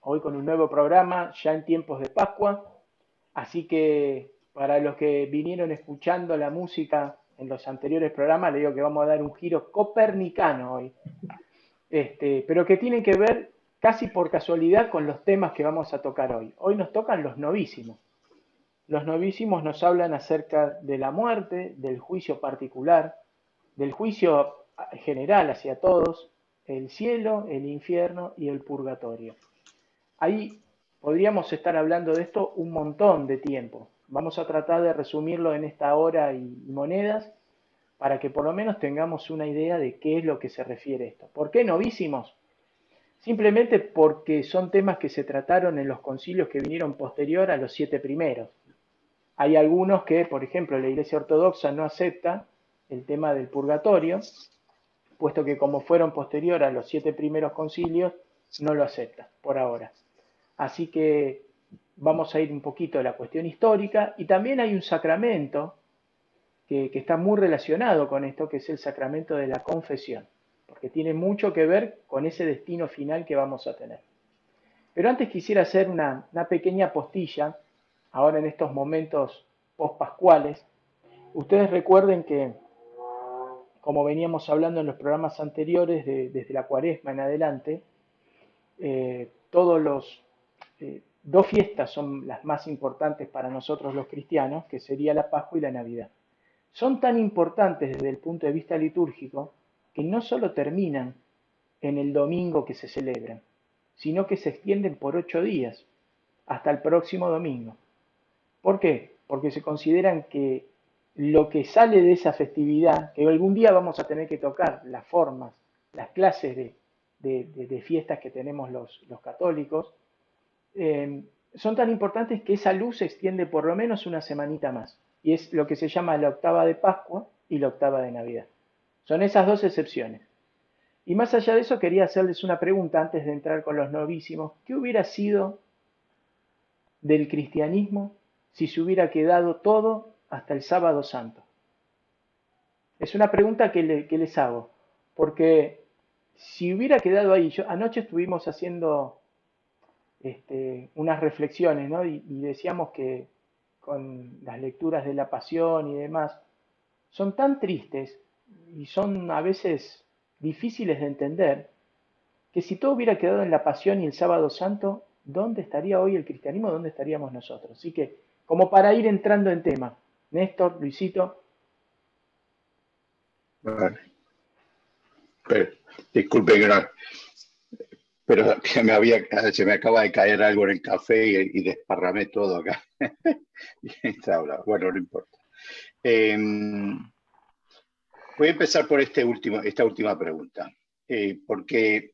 hoy con un nuevo programa, ya en tiempos de Pascua. Así que para los que vinieron escuchando la música en los anteriores programas, le digo que vamos a dar un giro copernicano hoy. Este, pero que tienen que ver casi por casualidad con los temas que vamos a tocar hoy. Hoy nos tocan los novísimos. Los novísimos nos hablan acerca de la muerte, del juicio particular, del juicio general hacia todos, el cielo, el infierno y el purgatorio. Ahí podríamos estar hablando de esto un montón de tiempo, Vamos a tratar de resumirlo en esta hora y monedas para que por lo menos tengamos una idea de qué es lo que se refiere esto. ¿Por qué novísimos? Simplemente porque son temas que se trataron en los concilios que vinieron posterior a los siete primeros. Hay algunos que, por ejemplo, la Iglesia Ortodoxa no acepta el tema del purgatorio, puesto que como fueron posterior a los siete primeros concilios, no lo acepta por ahora. Así que vamos a ir un poquito a la cuestión histórica y también hay un sacramento que, está muy relacionado con esto, que es el sacramento de la confesión, porque tiene mucho que ver con ese destino final que vamos a tener. Pero antes quisiera hacer una, pequeña postilla, ahora en estos momentos post-pascuales. Ustedes recuerden que, como veníamos hablando en los programas anteriores, desde la cuaresma en adelante, eh, todos los, eh, Dos fiestas son las más importantes para nosotros los cristianos, que sería la Pascua y la Navidad. Son tan importantes desde el punto de vista litúrgico que no solo terminan en el domingo que se celebran, sino que se extienden por ocho días, hasta el próximo domingo. ¿Por qué? Porque se consideran que lo que sale de esa festividad, que algún día vamos a tener que tocar las formas, las clases de, fiestas que tenemos los católicos, eh, son tan importantes que esa luz se extiende por lo menos una semanita más. Y es lo que se llama la octava de Pascua y la octava de Navidad. Son esas dos excepciones. Y más allá de eso, quería hacerles una pregunta antes de entrar con los novísimos. ¿Qué hubiera sido del cristianismo si se hubiera quedado todo hasta el sábado santo? Es una pregunta que, que les hago, porque si hubiera quedado ahí, yo, anoche estuvimos haciendo este, unas reflexiones, ¿no? Y, decíamos que con las lecturas de la pasión y demás, son tan tristes y son a veces difíciles de entender, que si todo hubiera quedado en la pasión y el sábado santo, ¿dónde estaría hoy el cristianismo? ¿Dónde estaríamos nosotros? Así que, como para ir entrando en tema, Néstor, Luisito. Vale. disculpe, gran pero que me había, se me acaba de caer algo en el café y, desparramé todo acá. bueno, no importa. Em, voy a empezar por este último, esta última pregunta, eh, porque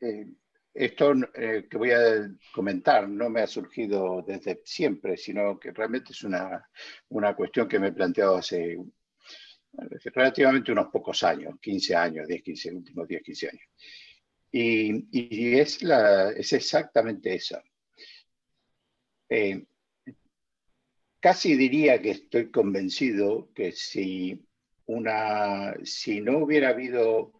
eh, esto eh, que voy a comentar no me ha surgido desde siempre, sino que realmente es una, una cuestión que me he planteado hace relativamente unos pocos años, 15 años, 10, 15, últimos 10, 15 años. Y, es, la, es exactamente esa. Eh, casi diría que estoy convencido que si, una, si no hubiera habido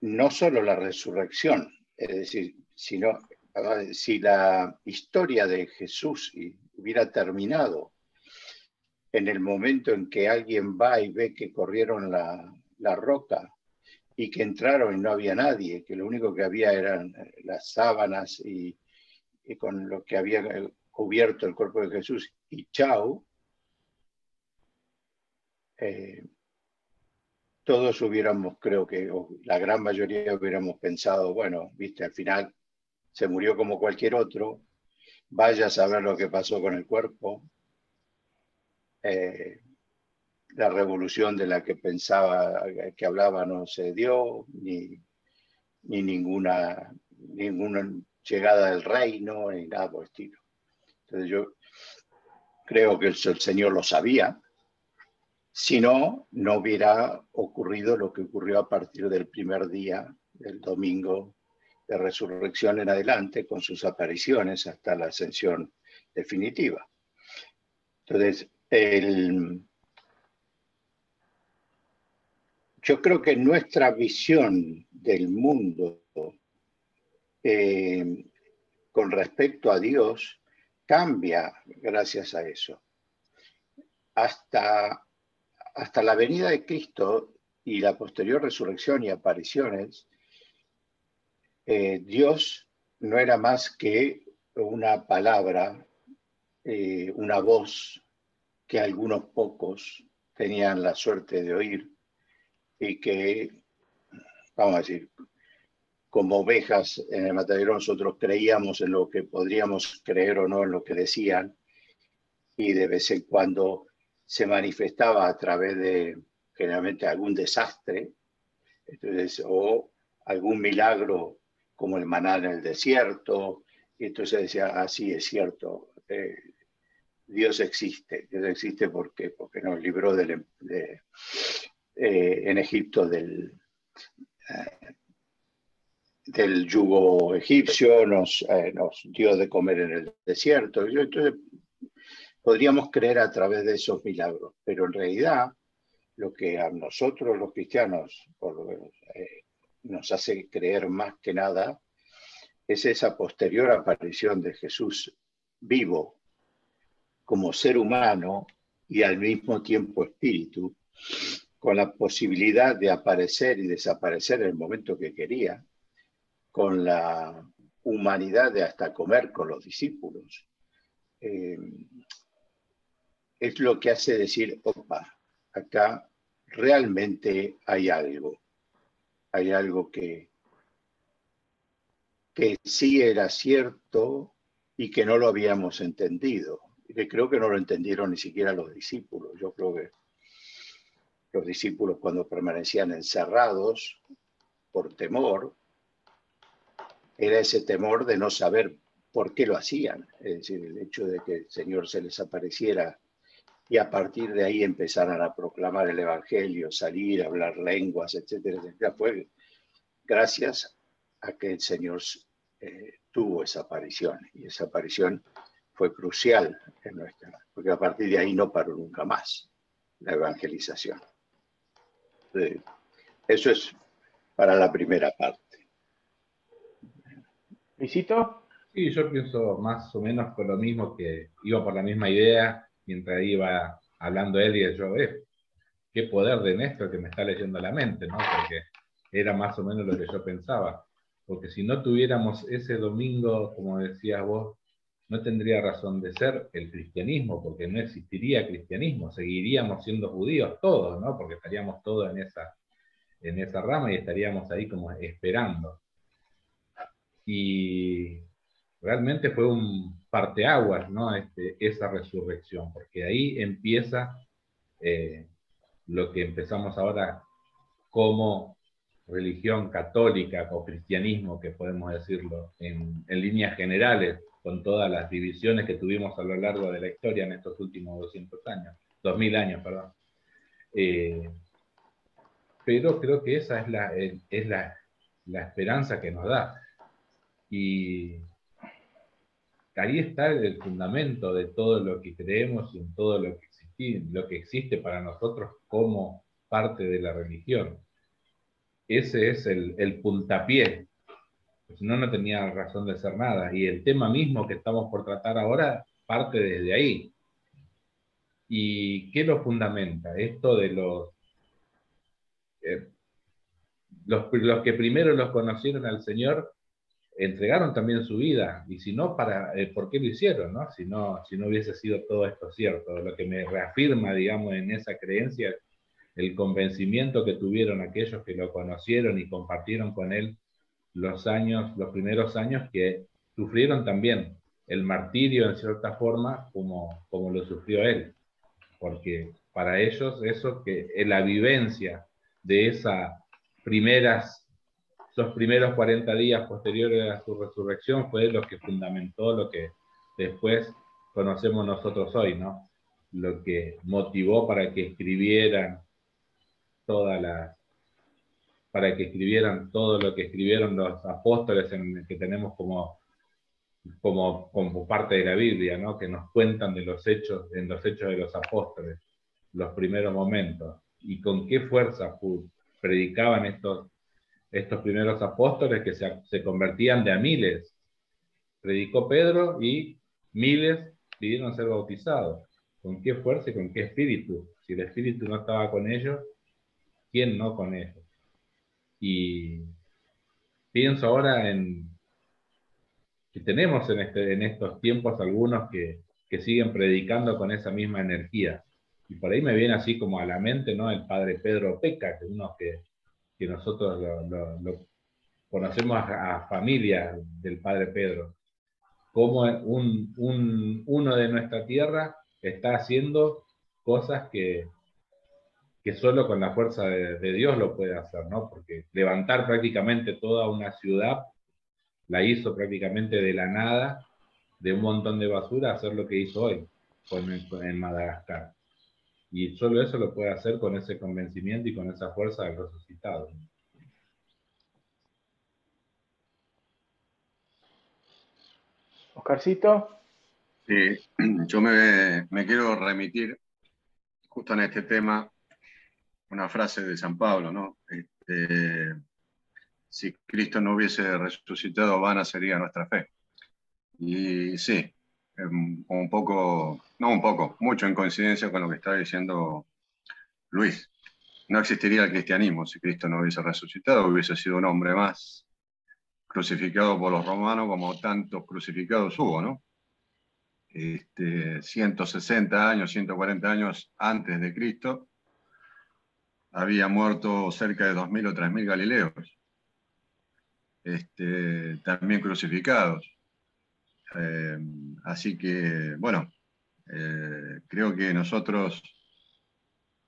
no solo la resurrección, es decir, sino, si la historia de Jesús hubiera terminado en el momento en que alguien va y ve que corrieron la, la roca y que entraron y no había nadie, que lo único que había eran eh, las sábanas y, con lo que había eh, cubierto el cuerpo de Jesús y chao, eh, todos hubiéramos, creo que la gran mayoría hubiéramos pensado, bueno, viste, al final se murió como cualquier otro, vaya a saber lo que pasó con el cuerpo la revolución de la que pensaba, que hablaba no se dio, ni, ni ninguna, ningún llegada del reino ni nada por el estilo. Entonces yo creo que el, Señor lo sabía, si no, no hubiera ocurrido lo que ocurrió a partir del primer día del domingo de resurrección en adelante, con sus apariciones hasta la ascensión definitiva. Entonces, yo creo que nuestra visión del mundo eh, con respecto a Dios cambia gracias a eso. Hasta, hasta la venida de Cristo y la posterior resurrección y apariciones, eh, Dios no era más que una palabra, eh, una voz que algunos pocos tenían la suerte de oír y que, vamos a decir, como ovejas en el matadero nosotros creíamos en lo que podríamos creer o no en lo que decían y de vez en cuando se manifestaba a través de generalmente algún desastre entonces, o algún milagro como el maná en el desierto y entonces decía, así ah, es cierto, eh, Dios existe, Dios existe porque, porque nos libró de, eh, en Egipto del, eh, del yugo egipcio, nos, eh, nos dio de comer en el desierto. Entonces, podríamos creer a través de esos milagros, pero en realidad lo que a nosotros los cristianos nos hace creer más que nada es esa posterior aparición de Jesús vivo como ser humano y al mismo tiempo espíritu, con la posibilidad de aparecer y desaparecer en el momento que quería, con la humanidad de hasta comer con los discípulos, eh, es lo que hace decir, opa, acá realmente hay algo, hay algo que, que sí era cierto y que no lo habíamos entendido que creo que no lo entendieron ni siquiera los discípulos. Yo creo que los discípulos cuando permanecían encerrados por temor, era ese temor de no saber por qué lo hacían. Es decir, el hecho de que el Señor se les apareciera y a partir de ahí empezaran a proclamar el Evangelio, salir, hablar lenguas, etcétera, etcétera, fue gracias a que el Señor eh, tuvo esa aparición. Y esa aparición fue crucial en nuestra, porque a partir de ahí no paró nunca más la evangelización. Eso es para la primera parte. ¿Visito? Sí, yo pienso más o menos con lo mismo, que iba por la misma idea, mientras iba hablando él y yo, eh, qué poder de Néstor que me está leyendo la mente, ¿no? Porque era más o menos lo que yo pensaba. Porque si no tuviéramos ese domingo, como decías vos, no tendría razón de ser el cristianismo, porque no existiría cristianismo, seguiríamos siendo judíos todos, ¿no? Porque estaríamos todos en esa, en esa rama y estaríamos ahí como esperando. Y realmente fue un parteaguas, ¿no? Este, esa resurrección, porque ahí empieza eh, lo que empezamos ahora como religión católica o cristianismo, que podemos decirlo en, en líneas generales, con todas las divisiones que tuvimos a lo largo de la historia en estos últimos 200 años, 2000 años, perdón. Eh, pero creo que esa es, la, es la, la, esperanza que nos da. Y ahí está el fundamento de todo lo que creemos y en todo lo que, lo que existe para nosotros como parte de la religión. Ese es el, el puntapié pues no, no tenía razón de ser nada. Y el tema mismo que estamos por tratar ahora parte desde ahí. ¿Y qué lo fundamenta? Esto de los, eh, los, los, que primero los conocieron al Señor entregaron también su vida. Y si no, para, eh, ¿por qué lo hicieron? No? Si, no, si no hubiese sido todo esto cierto. Lo que me reafirma, digamos, en esa creencia, el convencimiento que tuvieron aquellos que lo conocieron y compartieron con él los años, los primeros años que sufrieron también el martirio en cierta forma como, como lo sufrió él, porque para ellos eso que la vivencia de esas primeras los primeros 40 días posteriores a su resurrección fue lo que fundamentó lo que después conocemos nosotros hoy, ¿no? Lo que motivó para que escribieran todas las para que escribieran todo lo que escribieron los apóstoles en que tenemos como, como, como parte de la Biblia, ¿no? que nos cuentan de los hechos, en los hechos de los apóstoles, los primeros momentos, y con qué fuerza predicaban estos, estos primeros apóstoles que se, se convertían de a miles. Predicó Pedro y miles pidieron ser bautizados. ¿Con qué fuerza y con qué espíritu? Si el espíritu no estaba con ellos, ¿quién no con ellos? Y pienso ahora en que tenemos en, este, en estos tiempos algunos que, que siguen predicando con esa misma energía. Y por ahí me viene así como a la mente, ¿no? El padre Pedro Peca, que uno que, que nosotros lo, conocemos a, a, familia del padre Pedro. Como un, un, uno de nuestra tierra está haciendo cosas que, que solo con la fuerza de, Dios lo puede hacer, ¿no? Porque levantar prácticamente toda una ciudad, la hizo prácticamente de la nada, de un montón de basura, hacer lo que hizo hoy con, en Madagascar. Y solo eso lo puede hacer con ese convencimiento y con esa fuerza del resucitado. Oscarcito. Sí, yo me, me quiero remitir justo en este tema una frase de San Pablo, ¿no? Este, si Cristo no hubiese resucitado, vana sería nuestra fe. Y sí, un poco, no un poco, mucho en coincidencia con lo que está diciendo Luis. No existiría el cristianismo si Cristo no hubiese resucitado, hubiese sido un hombre más crucificado por los romanos como tantos crucificados hubo, ¿no? Este, 160 años, 140 años antes de Cristo, había muerto cerca de 2.000 o 3.000 galileos, este, también crucificados. Eh, así que, bueno, eh, creo que nosotros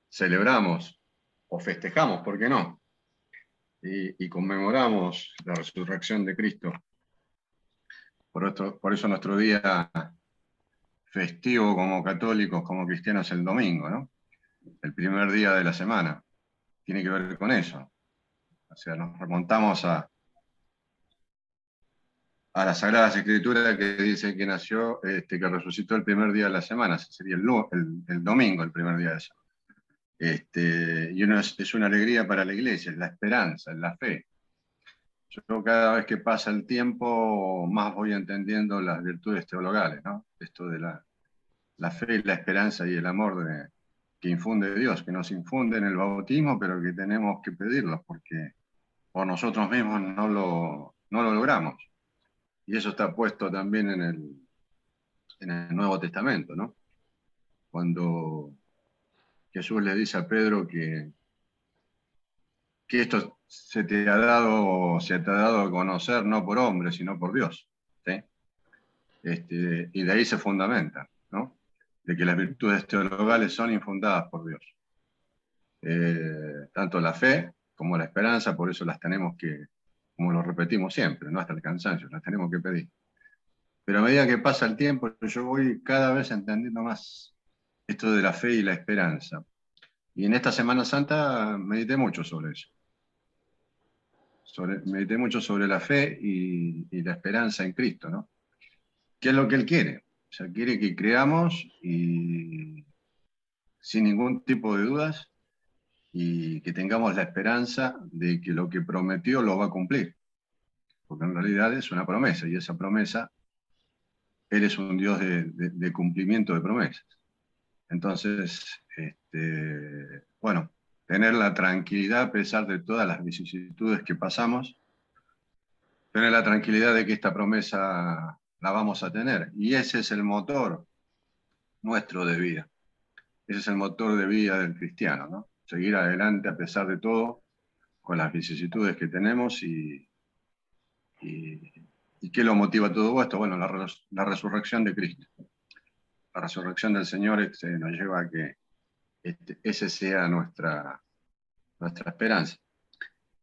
celebramos o festejamos, ¿por qué no? Y, conmemoramos la resurrección de Cristo. Por, esto, por eso nuestro día festivo como católicos, como cristianos, el domingo, ¿no? El primer día de la semana tiene que ver con eso. O sea, nos remontamos a, a las Sagradas Escrituras que dice que nació, este, que resucitó el primer día de la semana, sería el, el, domingo, el primer día de la semana. Este, y uno es, una alegría para la iglesia, es la esperanza, es la fe. Yo cada vez que pasa el tiempo, más voy entendiendo las virtudes teologales, ¿no? Esto de la, la fe, la esperanza y el amor de, que infunde Dios, que nos infunde en el bautismo, pero que tenemos que pedirlos porque por nosotros mismos no lo, no lo logramos. Y eso está puesto también en el, en el Nuevo Testamento, ¿no? Cuando Jesús le dice a Pedro que, que esto se te ha dado, se te ha dado a conocer no por hombre, sino por Dios. ¿sí? Este, y de ahí se fundamenta, ¿no? De que las virtudes teologales son infundadas por Dios. Eh, tanto la fe como la esperanza, por eso las tenemos que, como lo repetimos siempre, no hasta el cansancio, las tenemos que pedir. Pero a medida que pasa el tiempo, yo voy cada vez entendiendo más esto de la fe y la esperanza. Y en esta Semana Santa medité mucho sobre eso. Sobre, medité mucho sobre la fe y, y la esperanza en Cristo, ¿no? ¿Qué es lo que Él quiere? Sea, quiere que creamos y sin ningún tipo de dudas y que tengamos la esperanza de que lo que prometió lo va a cumplir. Porque en realidad es una promesa y esa promesa, Él es un Dios de, cumplimiento de promesas. Entonces, este, bueno, tener la tranquilidad a pesar de todas las vicisitudes que pasamos, tener la tranquilidad de que esta promesa la vamos a tener. Y ese es el motor nuestro de vida. Ese es el motor de vida del cristiano, ¿no? Seguir adelante a pesar de todo, con las vicisitudes que tenemos y, ¿qué lo motiva todo esto? Bueno, la, la, resurrección de Cristo. La resurrección del Señor este, nos lleva a que este, ese sea nuestra, nuestra esperanza.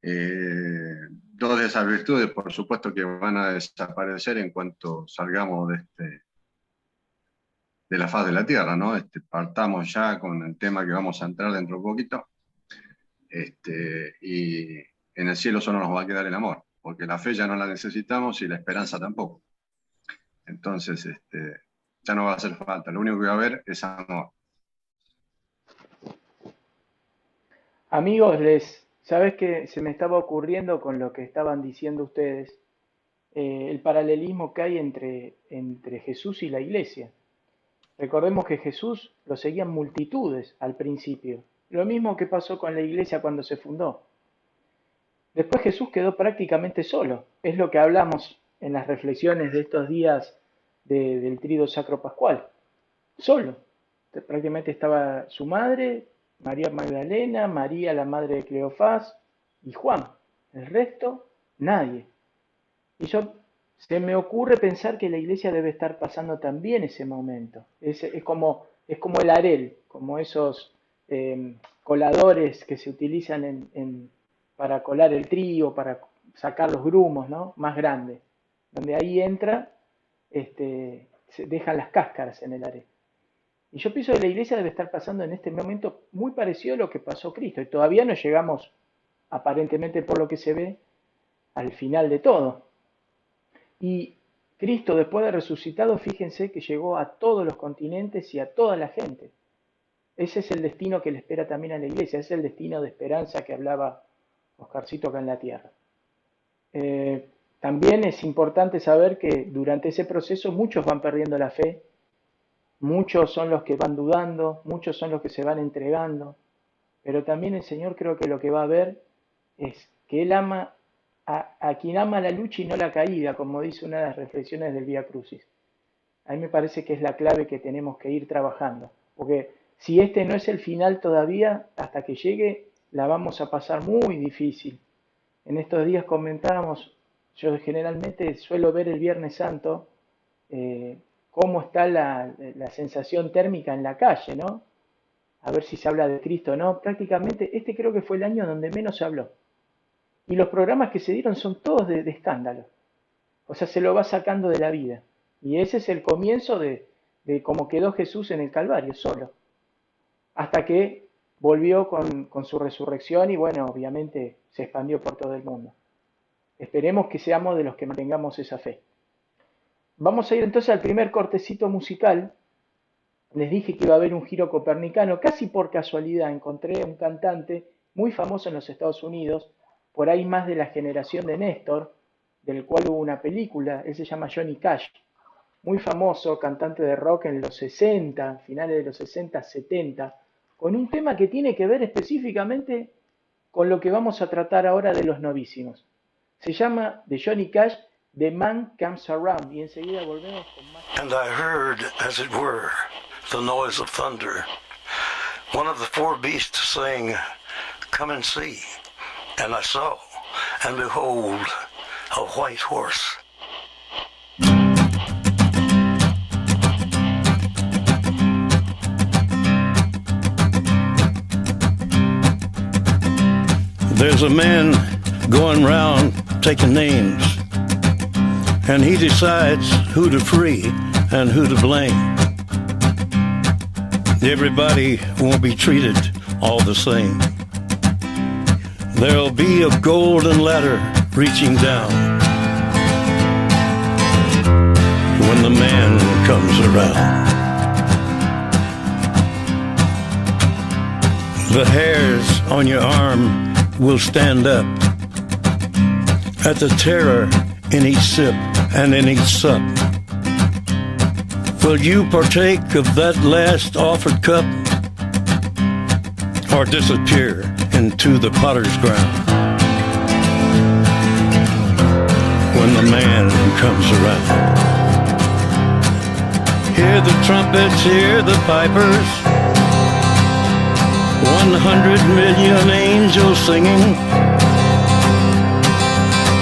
Eh, dos de esas virtudes, por supuesto, que van a desaparecer en cuanto salgamos de, este, de la faz de la Tierra, ¿no? Este, partamos ya con el tema que vamos a entrar dentro de un poquito. Este, y en el cielo solo nos va a quedar el amor, porque la fe ya no la necesitamos y la esperanza tampoco. Entonces, este, ya no va a hacer falta, lo único que va a haber es amor. Amigos, les, ¿sabes qué se me estaba ocurriendo con lo que estaban diciendo ustedes? Eh, el paralelismo que hay entre, entre Jesús y la iglesia. Recordemos que Jesús lo seguían multitudes al principio, lo mismo que pasó con la iglesia cuando se fundó. Después Jesús quedó prácticamente solo, es lo que hablamos en las reflexiones de estos días del trido sacro pascual, solo. Prácticamente estaba su madre, María Magdalena, María la madre de Cleofás y Juan. El resto, nadie. Y yo se me ocurre pensar que la iglesia debe estar pasando también ese momento. Es, como, es como el arel, como esos em, coladores que se utilizan en, para colar el trigo, para sacar los grumos, ¿no? Más grandes, donde ahí entra este, se dejan las cáscaras en el arena. Y yo pienso que la iglesia debe estar pasando en este momento muy parecido a lo que pasó Cristo. Y todavía no llegamos, aparentemente por lo que se ve, al final de todo. Y Cristo, después de resucitado, fíjense que llegó a todos los continentes y a toda la gente. Ese es el destino que le espera también a la iglesia, es el destino de esperanza que hablaba Oscarcito acá en la tierra. Eh, también es importante saber que durante ese proceso muchos van perdiendo la fe, muchos son los que van dudando, muchos son los que se van entregando, pero también el Señor creo que lo que va a ver es que Él ama a, quien ama la lucha y no la caída, como dice una de las reflexiones del Vía Crucis. A mí me parece que es la clave que tenemos que ir trabajando, porque si este no es el final todavía, hasta que llegue, la vamos a pasar muy difícil. En estos días comentábamos yo generalmente suelo ver el Viernes Santo eh, cómo está la, sensación térmica en la calle, ¿no? A ver si se habla de Cristo, ¿no? Prácticamente este creo que fue el año donde menos se habló. Y los programas que se dieron son todos de, escándalo. O sea, se lo va sacando de la vida. Y ese es el comienzo de, de cómo quedó Jesús en el Calvario, solo. Hasta que volvió con, con su resurrección y bueno, obviamente se expandió por todo el mundo. Esperemos que seamos de los que mantengamos esa fe. Vamos a ir entonces al primer cortecito musical. Les dije que iba a haber un giro copernicano. Casi por casualidad encontré un cantante muy famoso en los Estados Unidos, por ahí más de la generación de Néstor, del cual hubo una película. Él se llama Johnny Cash. Muy famoso, cantante de rock en los 60, finales de los 60, 70, con un tema que tiene que ver específicamente con lo que vamos a tratar ahora de los novísimos. Se llama de Johnny Cash The Man Comes Around y enseguida volvemos con más. And I heard, as it were, the noise of thunder. One of the four beasts saying, Come and see. And I saw, and behold, a white horse. There's a man going round taking names. And he decides who to free and who to blame. Everybody won't be treated all the same. There'll be a golden ladder reaching down when the man comes around. The hairs on your arm will stand up at the terror in each sip and in each sup. Will you partake of that last offered cup or disappear into the potter's ground when the man comes around? Hear the trumpets, hear the pipers, 100 million angels singing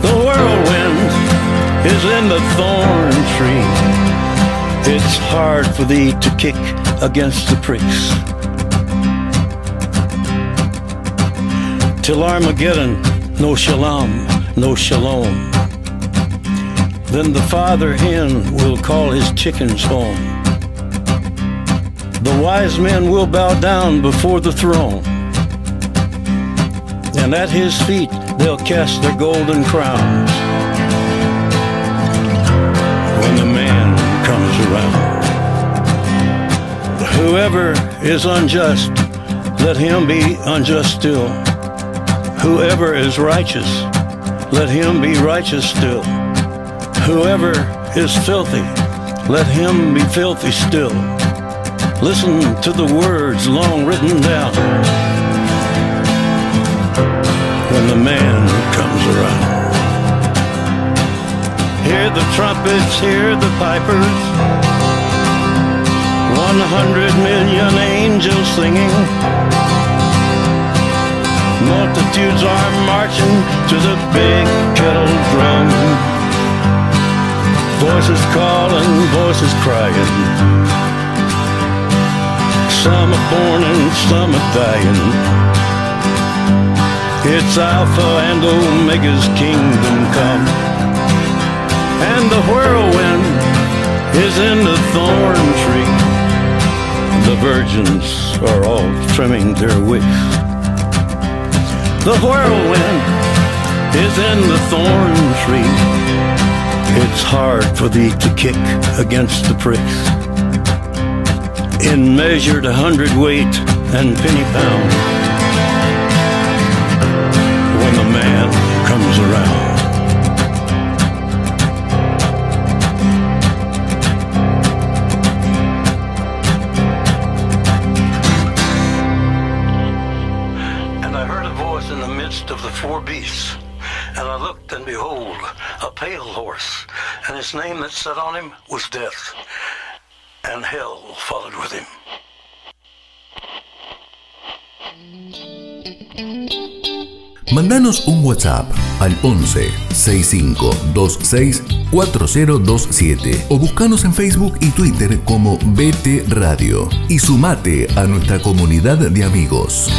The whirlwind is in the thorn tree. It's hard for thee to kick against the pricks. Till Armageddon, no shalom, no shalom. Then the father hen will call his chickens home. The wise men will bow down before the throne. And at his feet they'll cast their golden crowns. When the man comes around. Whoever is unjust, let him be unjust still. Whoever is righteous, let him be righteous still. Whoever is filthy, let him be filthy still. Listen to the words long written down when the man who comes around. Hear the trumpets, hear the pipers. One hundred million angels singing. Multitudes are marching to the big kettle drum. Voices calling, voices crying. Some are born and some are dying. It's Alpha and Omega's kingdom come. And the whirlwind is in the thorn tree. The virgins are all trimming their wicks. The whirlwind is in the thorn tree. It's hard for thee to kick against the pricks. In measured hundredweight and penny pound. Around. And I heard a voice in the midst of the four beasts. And I looked, and behold, a pale horse, and his name that sat on him was Death, and hell followed with him. Mandanos un WhatsApp al 11 65 26 4027 o buscanos en Facebook y Twitter como BT Radio y sumate a nuestra comunidad de amigos.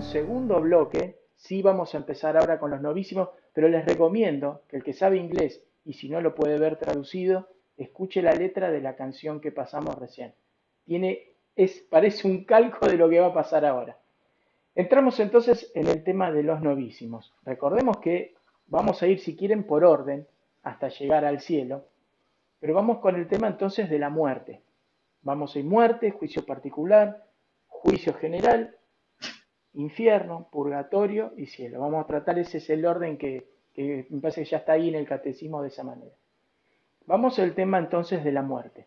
Segundo bloque. Sí vamos a empezar ahora con los novísimos, pero les recomiendo que el que sabe inglés y si no lo puede ver traducido, escuche la letra de la canción que pasamos recién. Tiene, es, parece un calco de lo que va a pasar ahora. Entramos entonces en el tema de los novísimos. Recordemos que vamos a ir, si quieren, por orden hasta llegar al cielo, pero vamos con el tema entonces de la muerte. Vamos a ir muerte, juicio particular, juicio general, infierno, purgatorio y cielo. Vamos a tratar, ese es el orden que, que me parece que ya está ahí en el catecismo de esa manera. Vamos al tema entonces de la muerte.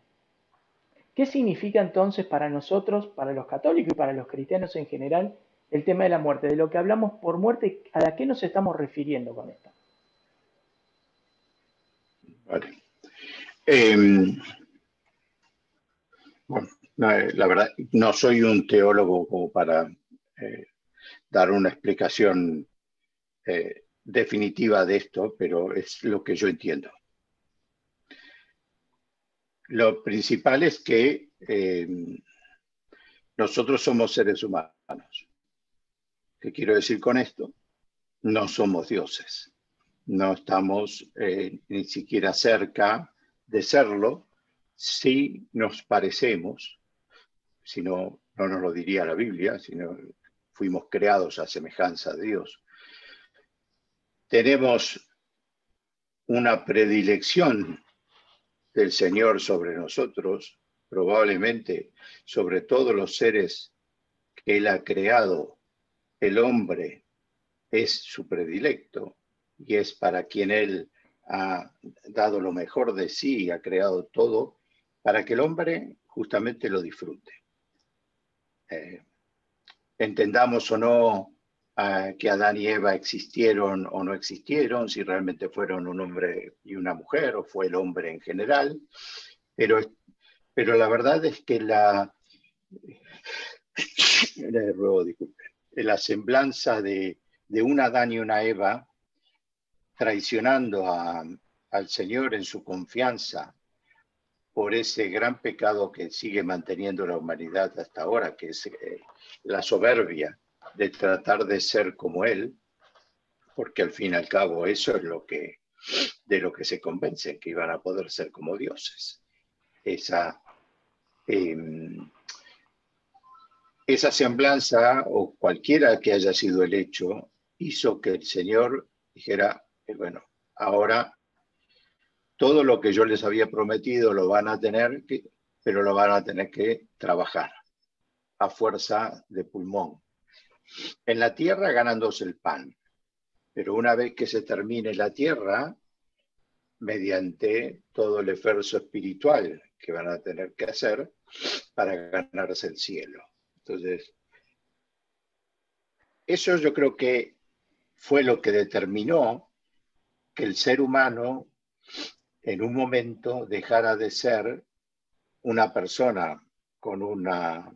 ¿Qué significa entonces para nosotros, para los católicos y para los cristianos en general, el tema de la muerte? De lo que hablamos por muerte, ¿a qué nos estamos refiriendo con esto? Vale. Eh, bueno, no, eh, la verdad, no soy un teólogo como para eh, dar una explicación eh, definitiva de esto, pero es lo que yo entiendo. Lo principal es que eh, nosotros somos seres humanos. ¿Qué quiero decir con esto? No somos dioses. No estamos eh, ni siquiera cerca de serlo. Si nos parecemos, si no, no nos lo diría la Biblia, sino fuimos creados a semejanza de Dios. Tenemos una predilección del Señor sobre nosotros, probablemente sobre todos los seres que Él ha creado, el hombre es su predilecto y es para quien Él ha dado lo mejor de sí y ha creado todo para que el hombre justamente lo disfrute. eh, entendamos o no que Adán y Eva existieron o no existieron, si realmente fueron un hombre y una mujer o fue el hombre en general, pero, pero la verdad es que la, la semblanza de, de un Adán y una Eva traicionando al Señor en su confianza por ese gran pecado que sigue manteniendo la humanidad hasta ahora, que es eh, la soberbia de tratar de ser como Él, porque al fin y al cabo eso es lo que, de lo que se convencen, que iban a poder ser como dioses. Esa, em, esa semblanza o cualquiera que haya sido el hecho hizo que el Señor dijera, eh, bueno, ahora todo lo que yo les había prometido lo van a tener, pero lo van a tener que trabajar a fuerza de pulmón. En la tierra ganándose el pan, pero una vez que se termine la tierra, mediante todo el esfuerzo espiritual que van a tener que hacer para ganarse el cielo. Entonces, eso yo creo que fue lo que determinó que el ser humano en un momento dejara de ser una persona con una,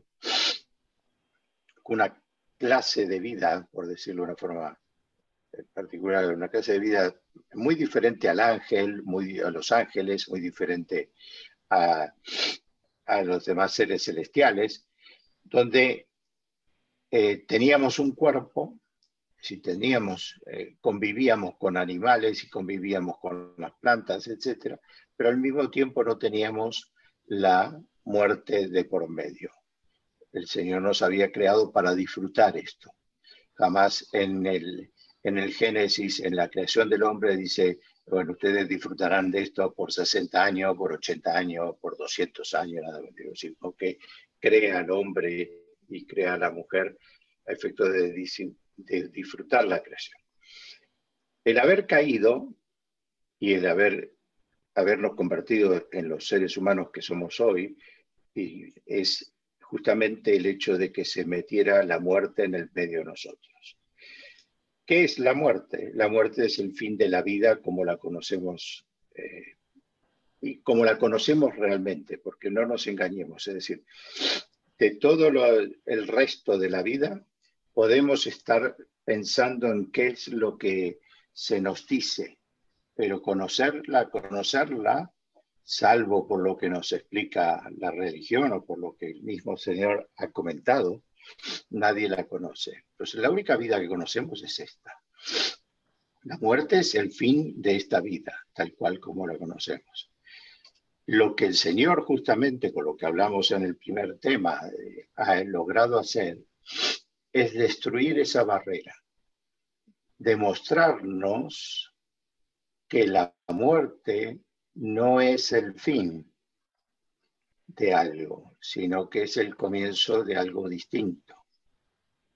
clase de vida, por decirlo de una forma particular, una clase de vida muy diferente al ángel, muy, a los ángeles, muy diferente a, los demás seres celestiales, donde eh, teníamos un cuerpo, si teníamos, eh, convivíamos con animales y convivíamos con las plantas, etcétera, pero al mismo tiempo no teníamos la muerte de por medio. El Señor nos había creado para disfrutar esto. Jamás en el, en el Génesis, en la creación del hombre, dice, bueno, ustedes disfrutarán de esto por 60 años, por 80 años, por 200 años, nada más, sino que crea al hombre y crea a la mujer a efecto de, disfrutar la creación. El haber caído y el haber, habernos convertido en los seres humanos que somos hoy es justamente el hecho de que se metiera la muerte en el medio de nosotros. ¿Qué es la muerte? La muerte es el fin de la vida como la conocemos eh, y como la conocemos realmente, porque no nos engañemos, es decir, de todo el resto de la vida podemos estar pensando en qué es lo que se nos dice, pero conocerla, conocerla salvo por lo que nos explica la religión o por lo que el mismo Señor ha comentado, nadie la conoce. Entonces, la única vida que conocemos es esta. La muerte es el fin de esta vida, tal cual como la conocemos. Lo que el Señor, justamente con lo que hablamos en el primer tema, eh, ha logrado hacer es destruir esa barrera, demostrarnos que la muerte no es el fin de algo, sino que es el comienzo de algo distinto.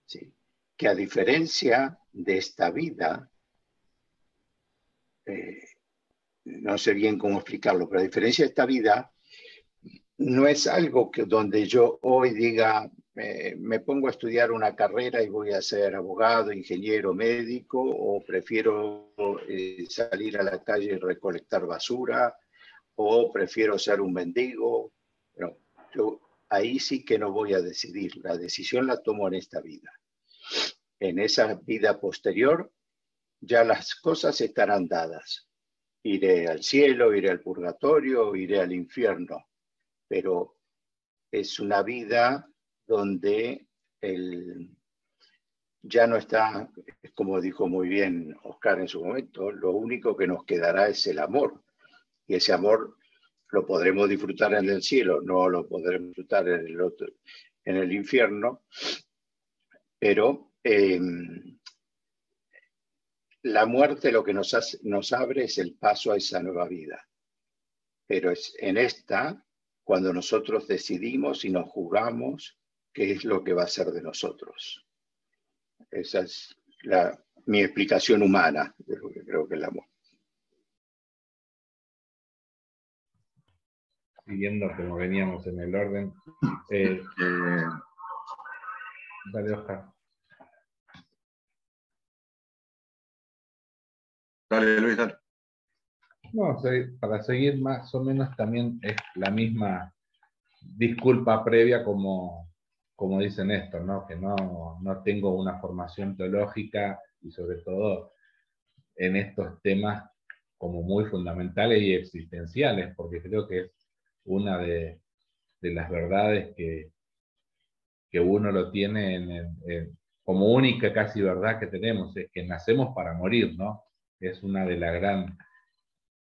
¿sí? Que a diferencia de esta vida, eh, no sé bien cómo explicarlo, pero a diferencia de esta vida, no es algo que donde yo hoy diga, me pongo a estudiar una carrera y voy a ser abogado, ingeniero, médico, o prefiero eh, salir a la calle y recolectar basura, o prefiero ser un mendigo. yo ahí sí que no voy a decidir, la decisión la tomo en esta vida. En esa vida posterior ya las cosas estarán dadas. Iré al cielo, iré al purgatorio, iré al infierno, pero es una vida donde el, ya no está, como dijo muy bien Oscar en su momento, lo único que nos quedará es el amor. Y ese amor lo podremos disfrutar en el cielo, no lo podremos disfrutar en el, otro, en el infierno, pero em, la muerte lo que nos, abre es el paso a esa nueva vida. Pero es en esta cuando nosotros decidimos y nos jugamos qué es lo que va a ser de nosotros. Esa es mi explicación humana de lo que creo que es el amor. Siguiendo como veníamos en el orden, eh, eh, Oscar. Dale, Luis. No, para seguir más o menos también es la misma disculpa previa como, como dice Néstor, ¿no? que no, no tengo una formación teológica y sobre todo en estos temas como muy fundamentales y existenciales, porque creo que es una de, las verdades que, que uno lo tiene como única casi verdad que tenemos, es que nacemos para morir, ¿no? Es una de,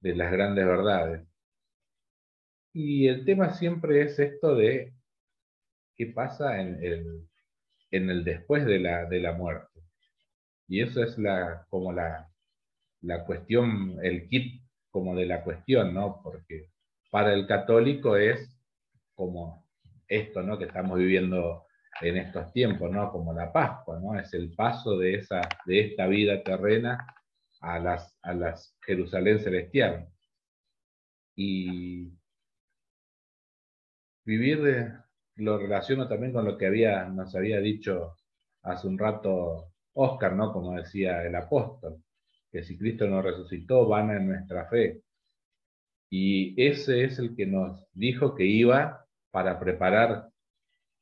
de las grandes verdades. Y el tema siempre es esto de qué pasa en el, en el después de la, de la muerte. Y eso es la, como la, la cuestión, el kit como de la cuestión, ¿no? Porque para el católico es como esto, ¿no? Que estamos viviendo en estos tiempos, ¿no? Como la Pascua, ¿no? Es el paso de, esa, de esta vida terrena a las, a las Jerusalén celestial. Y vivir lo relaciono también con lo que había, nos había dicho hace un rato Oscar, ¿no? Como decía el apóstol que si Cristo nos resucitó, van en nuestra fe. Y ese es el que nos dijo que iba para prepararnos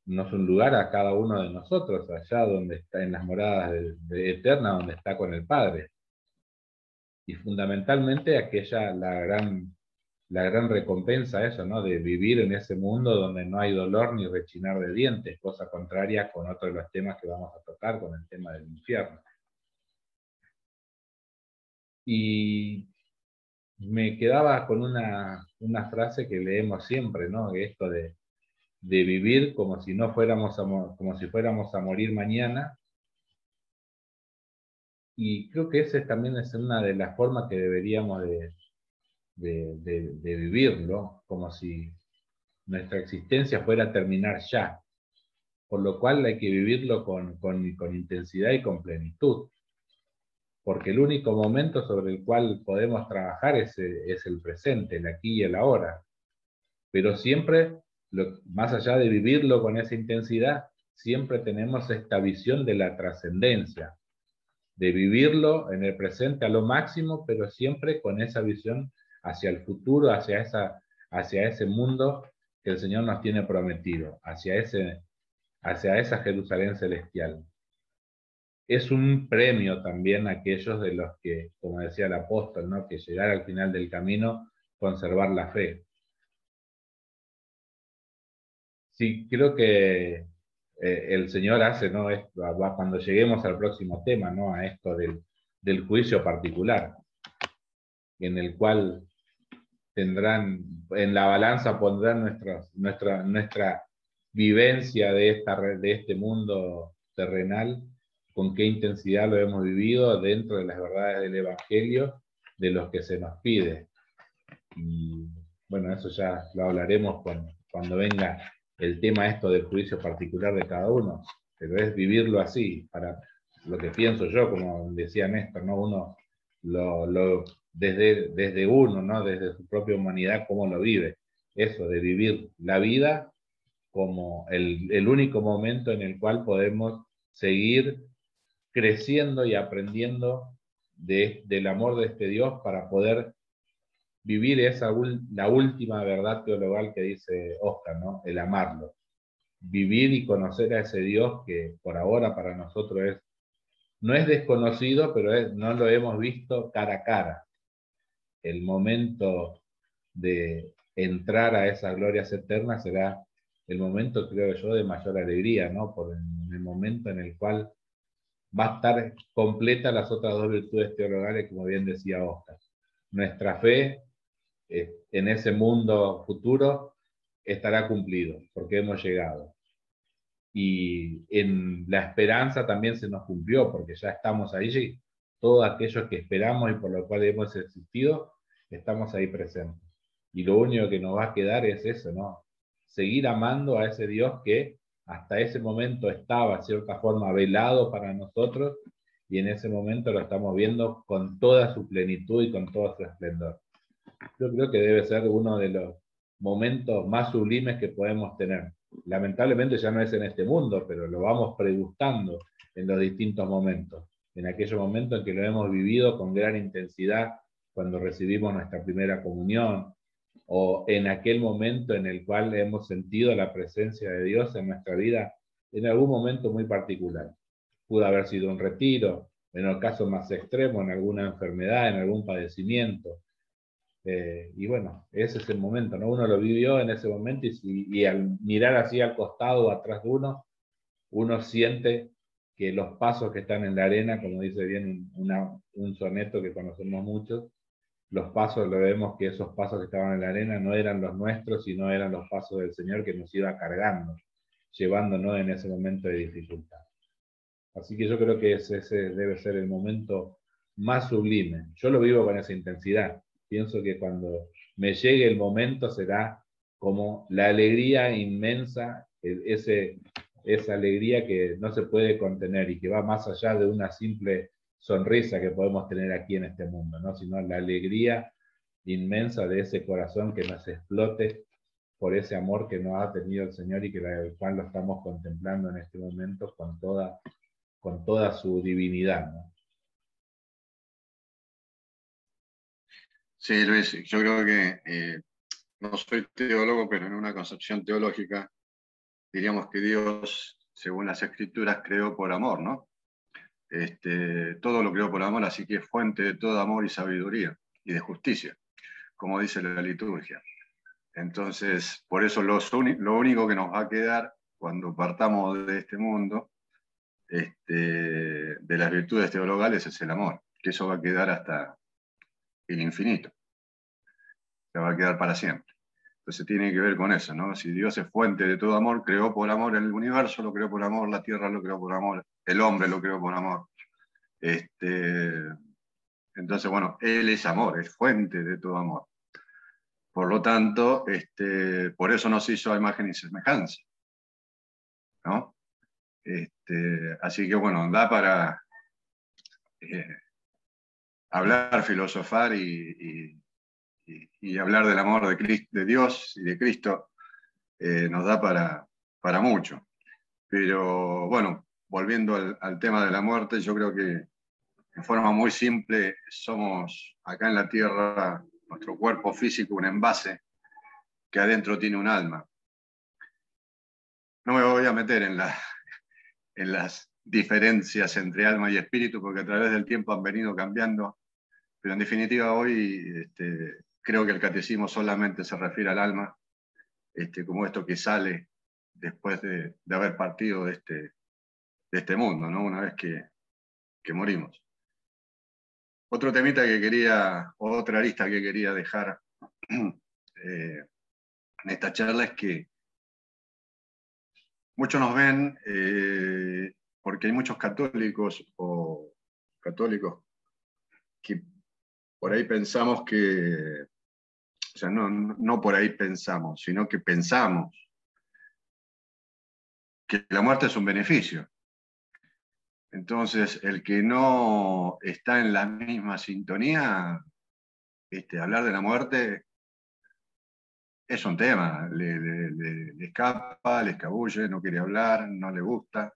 un lugar a cada uno de nosotros, allá donde está, en las moradas de, eterna, donde está con el Padre. Y fundamentalmente aquella, la gran, la gran recompensa, eso, ¿no? De vivir en ese mundo donde no hay dolor ni rechinar de dientes, cosa contraria con otro de los temas que vamos a tocar, con el tema del infierno. Y me quedaba con una, frase que leemos siempre, ¿no? Esto de, vivir como si no fuéramos como si fuéramos a morir mañana. Y creo que esa también es una de las formas que deberíamos de, de, vivirlo, como si nuestra existencia fuera a terminar ya. Por lo cual hay que vivirlo con, con intensidad y con plenitud porque el único momento sobre el cual podemos trabajar es, el presente, el aquí y el ahora. Pero siempre, más allá de vivirlo con esa intensidad, siempre tenemos esta visión de la trascendencia, de vivirlo en el presente a lo máximo, pero siempre con esa visión hacia el futuro, hacia, esa, hacia ese mundo que el Señor nos tiene prometido, hacia, ese, hacia esa Jerusalén celestial es un premio también a aquellos de los que, como decía el apóstol, ¿no? que llegar al final del camino, conservar la fe. Sí, creo que eh, el Señor hace, ¿no? Esto, cuando lleguemos al próximo tema, ¿no? A esto del, juicio particular, en el cual tendrán, en la balanza pondrán nuestra, nuestra vivencia de, esta, de este mundo terrenal con qué intensidad lo hemos vivido dentro de las verdades del Evangelio, de los que se nos pide. Bueno, eso ya lo hablaremos cuando venga el tema esto del juicio particular de cada uno, pero es vivirlo así, para lo que pienso yo, como decía Néstor, ¿no? Uno lo, desde, desde uno, ¿no? Desde su propia humanidad, cómo lo vive. Eso de vivir la vida como el, el único momento en el cual podemos seguir creciendo y aprendiendo del amor de este Dios para poder vivir esa la última verdad teologal que dice Oscar, ¿no? El amarlo. Vivir y conocer a ese Dios que por ahora para nosotros es, no es desconocido, pero no lo hemos visto cara a cara. El momento de entrar a esas glorias eternas será el momento, creo yo, de mayor alegría, ¿no? Por el momento en el cual va a estar completa las otras dos virtudes teologales, como bien decía Oscar. Nuestra fe en ese mundo futuro estará cumplido, porque hemos llegado. Y en la esperanza también se nos cumplió, porque ya estamos ahí, todos aquellos que esperamos y por lo cual hemos existido, estamos ahí presentes. Y lo único que nos va a quedar es eso, ¿no? Seguir amando a ese Dios que hasta ese momento estaba, de cierta forma, velado para nosotros y en ese momento lo estamos viendo con toda su plenitud y con todo su esplendor. Yo creo que debe ser uno de los, momentos más sublimes que podemos tener. Lamentablemente ya no es en este mundo, pero lo vamos pregustando en los distintos momentos. En aquellos momentos en que lo hemos vivido con gran intensidad, cuando recibimos nuestra primera comunión, o en aquel momento en el cual hemos sentido la presencia de Dios en nuestra vida, en algún momento muy particular. Pudo haber sido un retiro, en el caso más extremo, en alguna enfermedad, en algún padecimiento, eh, y bueno, ese es el momento, ¿no? Uno lo vivió en ese momento y, al mirar así al costado o atrás de uno, uno siente que los pasos que están en la arena, como dice bien un soneto que conocemos muchos, los pasos, lo vemos que esos pasos que estaban en la arena no eran los nuestros, sino eran los pasos del Señor que nos iba cargando, llevándonos en ese momento de dificultad. Así que yo creo que ese debe ser el momento más sublime. Yo lo vivo con esa intensidad pienso que cuando me llegue el momento será como la alegría inmensa, ese, esa alegría que no se puede contener y que va más allá de una simple sonrisa que podemos tener aquí en este mundo, ¿no? sino la alegría inmensa de ese corazón que nos explote por ese amor que nos ha tenido el Señor y que el cual lo estamos contemplando en este momento con toda, con toda su divinidad. Sí, Luis, yo creo que eh, no soy teólogo, pero en una concepción teológica diríamos que Dios, según las escrituras, creó por amor, ¿no? Este, todo lo creó por amor, así que es fuente de todo amor y sabiduría y de justicia, como dice la liturgia. Entonces, por eso lo, único que nos va a quedar cuando partamos de este mundo, este, de las virtudes teologales, es el amor, que eso va a quedar hasta el infinito va a quedar para siempre. Entonces tiene que ver con eso, ¿no? Si Dios es fuente de todo amor, creó por amor el universo, lo creó por amor, la tierra lo creó por amor, el hombre lo creó por amor. Este, entonces, bueno, Él es amor, es fuente de todo amor. Por lo tanto, este, por eso nos hizo a imagen y semejanza. ¿no? Este, así que bueno, da para eh, hablar, filosofar y y, hablar del amor de, de, Dios y de Cristo eh, nos da para, para mucho. Pero bueno, volviendo al, tema de la muerte, yo creo que en forma muy simple somos acá en la tierra, nuestro cuerpo físico, un envase que adentro tiene un alma. No me voy a meter en, la, en las diferencias entre alma y espíritu, porque a través del tiempo han venido cambiando, pero en definitiva hoy este, creo que el catecismo solamente se refiere al alma, este, como esto que sale después de, haber partido de este, de este mundo, ¿no? una vez que, morimos. Otro temita que quería, otra arista que quería dejar eh, en esta charla es que muchos nos ven eh, porque hay muchos católicos o católicos que por ahí pensamos que o sea, no, por ahí pensamos, sino que pensamos que la muerte es un beneficio. Entonces, el que no está en la misma sintonía, este, hablar de la muerte es un tema, le, escapa, le escabulle, no quiere hablar, no le gusta,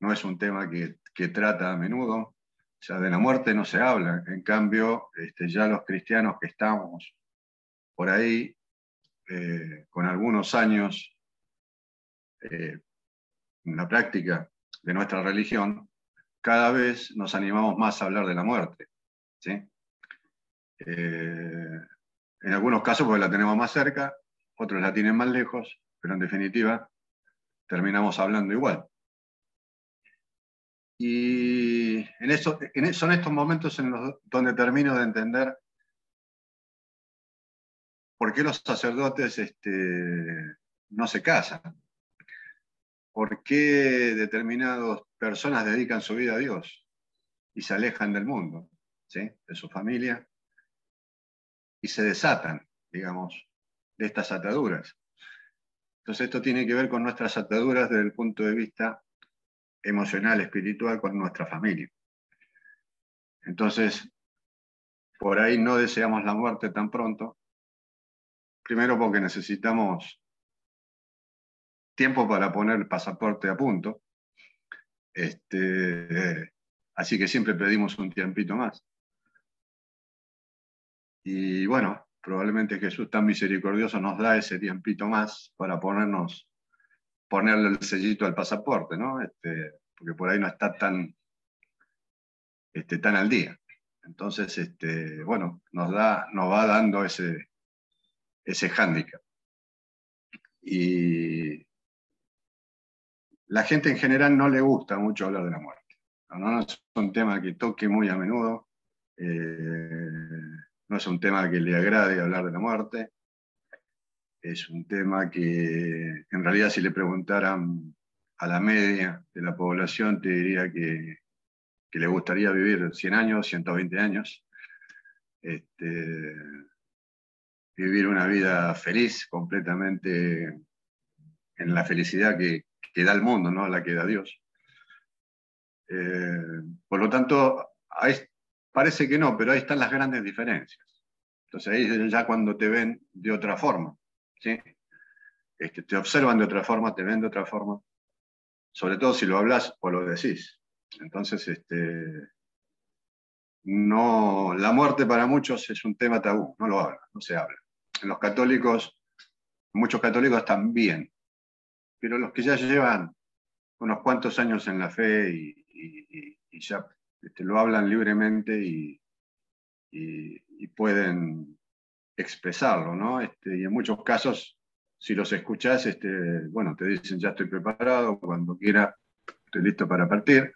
no es un tema que, trata a menudo. O sea, de la muerte no se habla. En cambio, este, ya los cristianos que estamos por ahí, eh, con algunos años eh, en la práctica de nuestra religión, cada vez nos animamos más a hablar de la muerte. Eh, en algunos casos porque la tenemos más cerca, otros la tienen más lejos, pero en definitiva terminamos hablando igual. Y en eso, son estos momentos en los donde termino de entender ¿Por qué los sacerdotes este, no se casan? ¿Por qué determinadas personas dedican su vida a Dios y se alejan del mundo, de su familia, y se desatan, digamos, de estas ataduras? Entonces esto tiene que ver con nuestras ataduras desde el punto de vista emocional, espiritual, con nuestra familia. Entonces, por ahí no deseamos la muerte tan pronto, primero porque necesitamos tiempo para poner el pasaporte a punto. Este, así que siempre pedimos un tiempito más. Y bueno, probablemente Jesús tan misericordioso nos da ese tiempito más para ponernos, ponerle el sellito al pasaporte, ¿no? Este, porque por ahí no está tan, este, tan al día. Entonces, este, bueno, nos, da, nos va dando ese, ese hándicap. Y la gente en general no le gusta mucho hablar de la muerte. No, es un tema que toque muy a menudo, eh, no es un tema que le agrade hablar de la muerte, es un tema que en realidad si le preguntaran a la media de la población te diría que, que le gustaría vivir 100 años, 120 años. Este, vivir una vida feliz, completamente en la felicidad que, da el mundo, no la que da Dios. Eh, por lo tanto, parece que no, pero ahí están las grandes diferencias. Entonces ahí ya cuando te ven de otra forma, ¿sí? Este, te observan de otra forma, te ven de otra forma, sobre todo si lo hablas o lo decís. Entonces, este, no, la muerte para muchos es un tema tabú, no lo hablan, no se habla los católicos, muchos católicos también, pero los que ya llevan unos cuantos años en la fe y, ya este, lo hablan libremente y, pueden expresarlo, ¿no? Este, y en muchos casos, si los escuchás, este, bueno, te dicen ya estoy preparado, cuando quiera estoy listo para partir.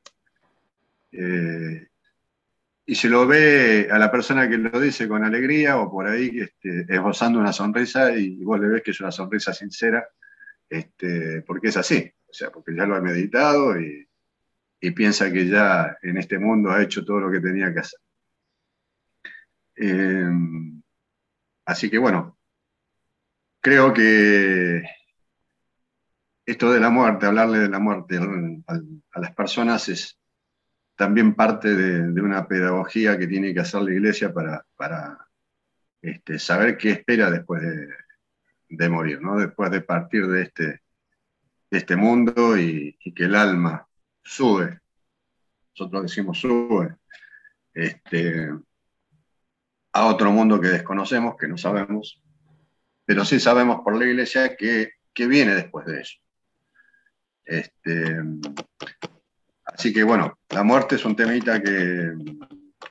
Eh, y se lo ve a la persona que lo dice con alegría o por ahí este, esbozando una sonrisa y vos le ves que es una sonrisa sincera, este, porque es así, o sea, porque ya lo ha meditado y, piensa que ya en este mundo ha hecho todo lo que tenía que hacer. Em, así que bueno, creo que esto de la muerte, hablarle de la muerte a las personas es, también parte de, una pedagogía que tiene que hacer la iglesia para, este, saber qué espera después de, morir, ¿no? después de partir de este, este mundo y, que el alma sube, nosotros decimos sube, este, a otro mundo que desconocemos, que no sabemos, pero sí sabemos por la iglesia que, que viene después de eso. Este, Así que bueno, la muerte es un temita que,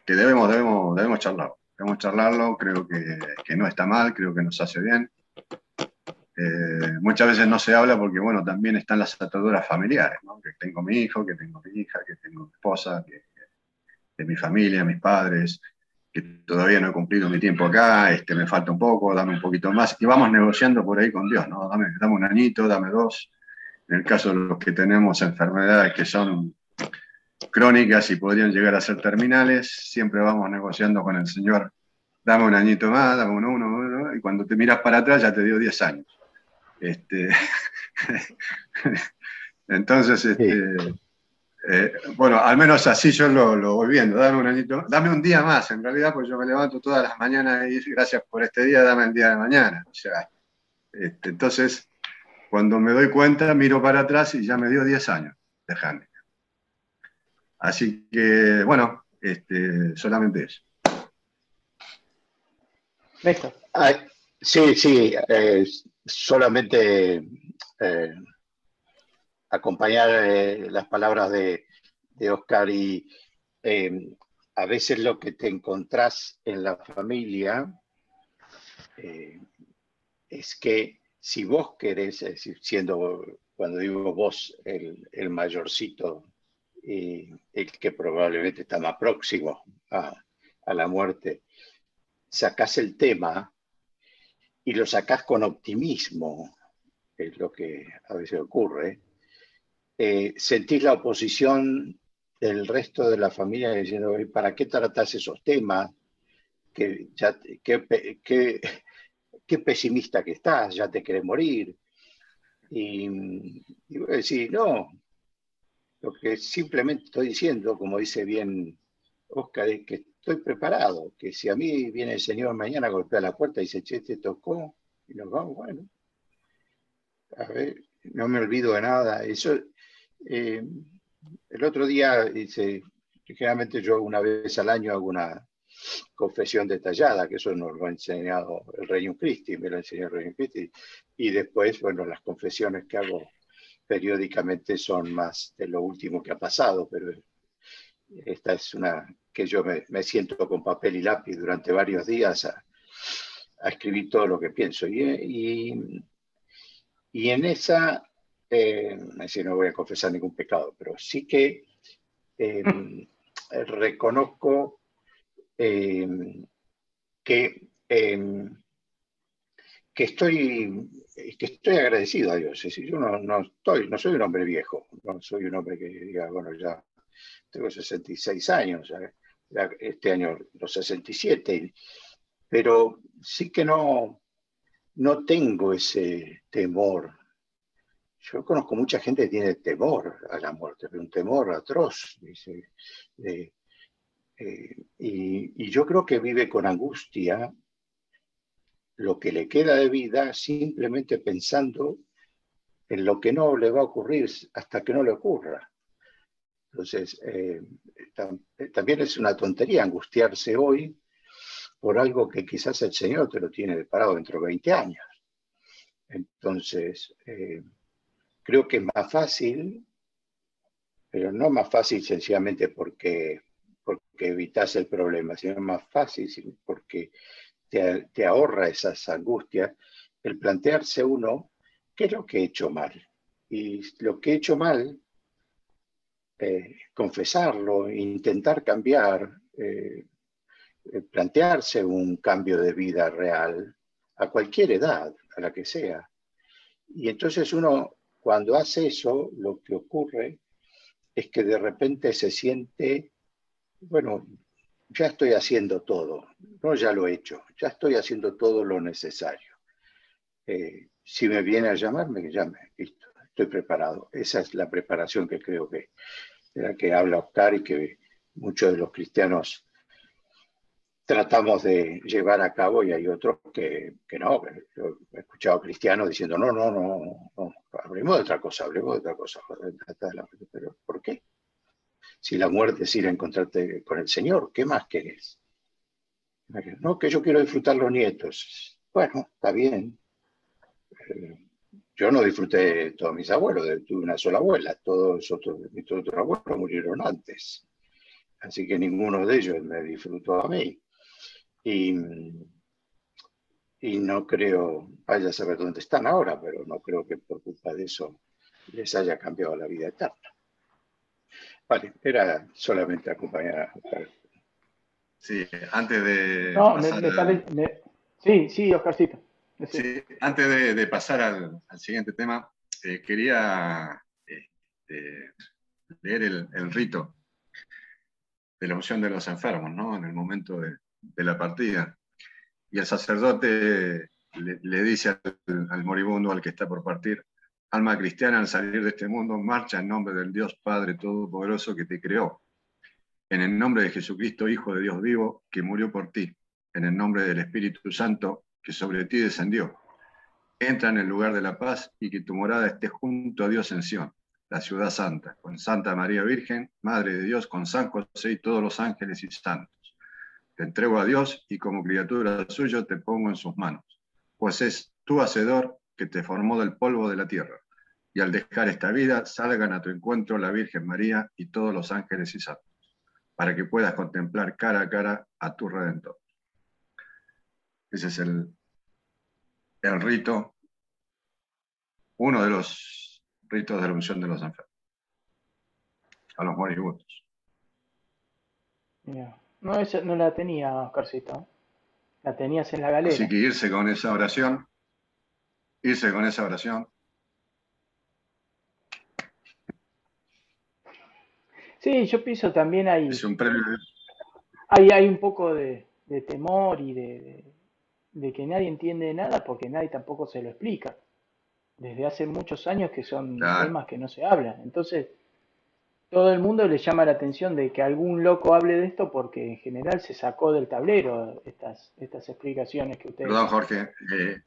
debemos, debemos, debemos charlar. Debemos charlarlo, creo que, no está mal, creo que nos hace bien. Eh, muchas veces no se habla porque, bueno, también están las ataduras familiares, ¿no? que tengo mi hijo, que tengo mi hija, que tengo mi esposa, que, de mi familia, mis padres, que todavía no he cumplido mi tiempo acá, este, me falta un poco, dame un poquito más, y vamos negociando por ahí con Dios, ¿no? Dame, dame un añito, dame dos. En el caso de los que tenemos enfermedades que son crónicas y podrían llegar a ser terminales, siempre vamos negociando con el Señor, dame un añito más, dame uno, uno, uno, y cuando te miras para atrás ya te dio 10 años. Este, entonces, este, eh, bueno, al menos así yo lo, voy viendo, dame un añito, dame un día más, en realidad, pues yo me levanto todas las mañanas y gracias por este día, dame el día de mañana. O sea, este, entonces, cuando me doy cuenta, miro para atrás y ya me dio 10 años de Así que, bueno, este, solamente eso. Néstor. sí, sí, eh, solamente eh, acompañar eh, las palabras de, Oscar y a veces lo que te encontrás en la familia es que si vos querés, siendo, cuando digo vos, el, el mayorcito y el que probablemente está más próximo a, la muerte, sacás el tema y lo sacás con optimismo, es lo que a veces ocurre, eh, sentís la oposición del resto de la familia diciendo, ¿para qué tratás esos temas? Que ya, qué, qué, pesimista que estás, ya te querés morir. Y, y voy a decir, no, lo que simplemente estoy diciendo, como dice bien Oscar, es que estoy preparado, que si a mí viene el Señor mañana, golpea la puerta y dice, che, te tocó, y nos vamos, bueno. A ver, no me olvido de nada. Eso, eh, el otro día hice, generalmente yo una vez al año hago una confesión detallada, que eso nos lo ha enseñado el Reino Christi, me lo enseñó el Reino Christi, y después, bueno, las confesiones que hago periódicamente son más de lo último que ha pasado, pero esta es una que yo me, siento con papel y lápiz durante varios días a, escribir todo lo que pienso. Y, y, en esa, eh, no voy a confesar ningún pecado, pero sí que em, reconozco em, que, em, que, estoy, que estoy agradecido a Dios. Es decir, yo no, no, estoy, no soy un hombre viejo, no soy un hombre que diga, bueno, ya tengo 66 años, este año los 67, pero sí que no, no tengo ese temor. Yo conozco mucha gente que tiene temor a la muerte, un temor atroz. Eh, y, y, yo creo que vive con angustia lo que le queda de vida simplemente pensando en lo que no le va a ocurrir hasta que no le ocurra. Entonces, eh, eh, también es una tontería angustiarse hoy por algo que quizás el Señor te lo tiene deparado dentro de 20 años. Entonces, eh, creo que es más fácil, pero no más fácil sencillamente porque, porque evitas el problema, sino más fácil porque te, ahorra esas angustias el plantearse uno, ¿qué es lo que he hecho mal? Y lo que he hecho mal eh, confesarlo, intentar cambiar, eh, eh, plantearse un cambio de vida real a cualquier edad, a la que sea. Y entonces uno, cuando hace eso, lo que ocurre es que de repente se siente, bueno, ya estoy haciendo todo, no ya lo he hecho, ya estoy haciendo todo lo necesario. si me viene a llamarme, que llame, listo estoy preparado. Esa es la preparación que creo que, de que habla Oscar y que muchos de los cristianos tratamos de llevar a cabo y hay otros que, no. He escuchado cristianos diciendo, no, no, no, no, hablemos de otra cosa, hablemos de otra cosa. Pero ¿por qué? Si la muerte es ir a encontrarte con el Señor, ¿qué más querés? No, que yo quiero disfrutar los nietos. Bueno, está bien. Eh, yo no disfruté todos mis abuelos, tuve una sola abuela, todos otros, mis otros abuelos murieron antes, así que ninguno de ellos me disfrutó a mí. Y, y no creo, vaya a saber dónde están ahora, pero no creo que por culpa de eso les haya cambiado la vida eterna. Vale, era solamente acompañar a... Sí, antes de... No, me, Sí, sí, Oscarcito. Sí, antes de, pasar al, siguiente tema, eh, quería este, leer el, rito de la unción de los enfermos, ¿no? En el momento de, la partida. Y el sacerdote le, dice al, moribundo, al que está por partir, alma cristiana, al salir de este mundo, marcha en nombre del Dios Padre Todopoderoso que te creó. En el nombre de Jesucristo, Hijo de Dios vivo, que murió por ti. En el nombre del Espíritu Santo, que sobre ti descendió. Entra en el lugar de la paz y que tu morada esté junto a Dios en Sion, la ciudad santa, con Santa María Virgen, Madre de Dios, con San José y todos los ángeles y santos. Te entrego a Dios y como criatura suya te pongo en sus manos, pues es tu hacedor que te formó del polvo de la tierra. Y al dejar esta vida, salgan a tu encuentro la Virgen María y todos los ángeles y santos, para que puedas contemplar cara a cara a tu Redentor. Ese es el, el rito, uno de los ritos de la unción de los enfermos, a los moribundos. No, esa no la tenía, Oscarcito. La tenías en la galera. Así que irse con esa oración, irse con esa oración. Sí, yo pienso también hay. Es un premio. Hay, hay un poco de, temor y de, de que nadie entiende nada porque nadie tampoco se lo explica. Desde hace muchos años que son temas que no se hablan. Entonces, todo el mundo le llama la atención de que algún loco hable de esto porque en general se sacó del tablero estas, estas explicaciones que ustedes... Perdón, Jorge. Eh,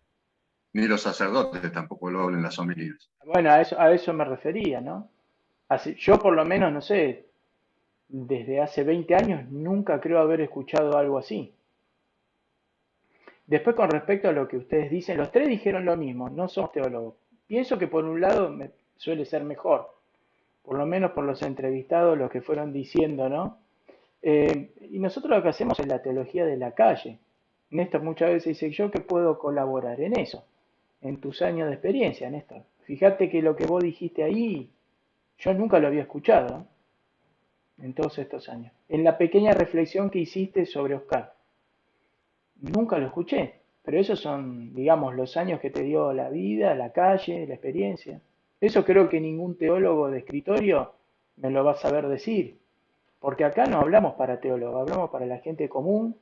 ni los sacerdotes tampoco lo hablan las homilías. Bueno, a eso, a eso me refería, ¿no? Yo por lo menos, no sé, desde hace 20 años nunca creo haber escuchado algo así. Después con respecto a lo que ustedes dicen, los tres dijeron lo mismo, no somos teólogos. Pienso que por un lado suele ser mejor, por lo menos por los entrevistados, los que fueron diciendo, ¿no? Eh, y nosotros lo que hacemos es la teología de la calle. Néstor muchas veces dice, yo que puedo colaborar en eso, en tus años de experiencia, Néstor. Fíjate que lo que vos dijiste ahí, yo nunca lo había escuchado en todos estos años. En la pequeña reflexión que hiciste sobre Oscar. Nunca lo escuché, pero esos son, digamos, los años que te dio la vida, la calle, la experiencia. Eso creo que ningún teólogo de escritorio me lo va a saber decir. Porque acá no hablamos para teólogos, hablamos para la gente común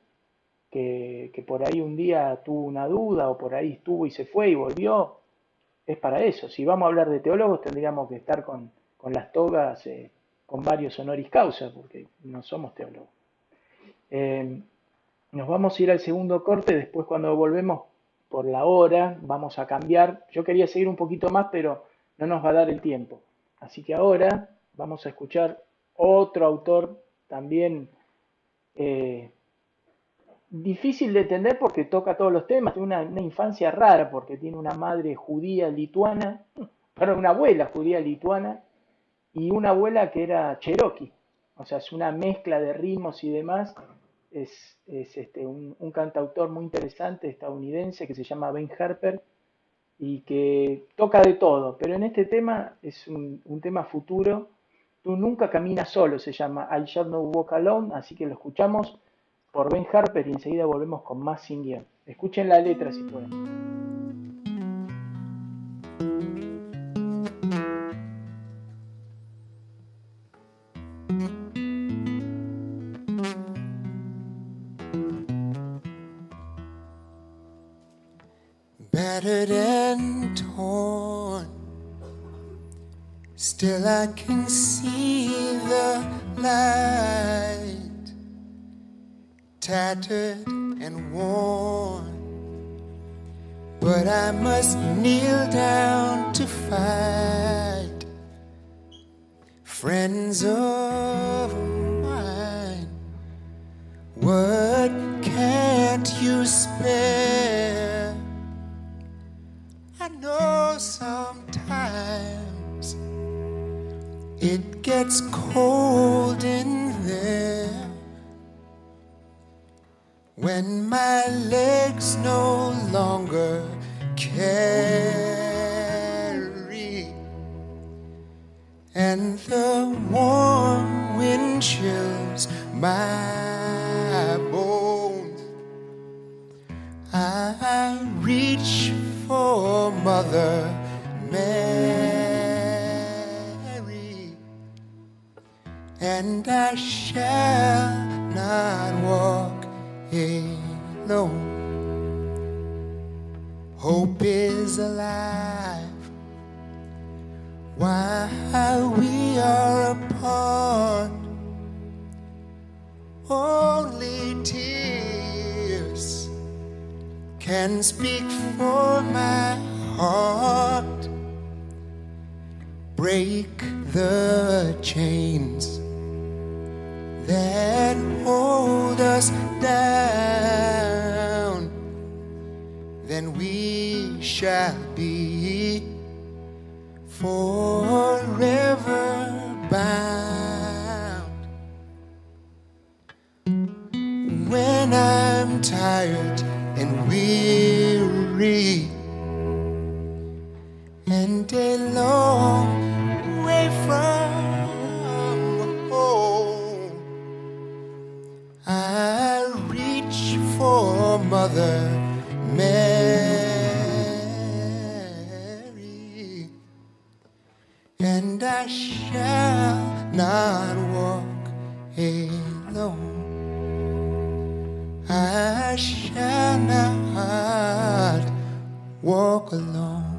que, por ahí un día tuvo una duda o por ahí estuvo y se fue y volvió. Es para eso. Si vamos a hablar de teólogos tendríamos que estar con, las togas, eh, con varios honoris causa, porque no somos teólogos. Eh, nos vamos a ir al segundo corte, después cuando volvemos por la hora vamos a cambiar. Yo quería seguir un poquito más, pero no nos va a dar el tiempo. Así que ahora vamos a escuchar otro autor también eh, difícil de entender porque toca todos los temas, tiene una, infancia rara porque tiene una madre judía lituana, perdón, una abuela judía lituana y una abuela que era cherokee, o sea, es una mezcla de ritmos y demás. Es, este, un, cantautor muy interesante estadounidense que se llama Ben Harper y que toca de todo, pero en este tema es un, un tema futuro Tú nunca caminas solo, se llama I Shall Not Walk Alone, así que lo escuchamos por Ben Harper y enseguida volvemos con más sin guion. Escuchen la letra si pueden. Still I can see the light, tattered and worn. But I must kneel down to fight. Friends of mine, what can't you spare? Gets cold in there. When my legs no longer carry. And the warm wind chills my bones. I reach for Mother and I shall not walk alone. Hope is alive while we are apart. Only tears can speak for my heart. Break the chains that hold us down, then we shall be forever bound. When I'm tired and weary, and a long way from Mother Mary, and I shall not walk alone. I shall not walk alone.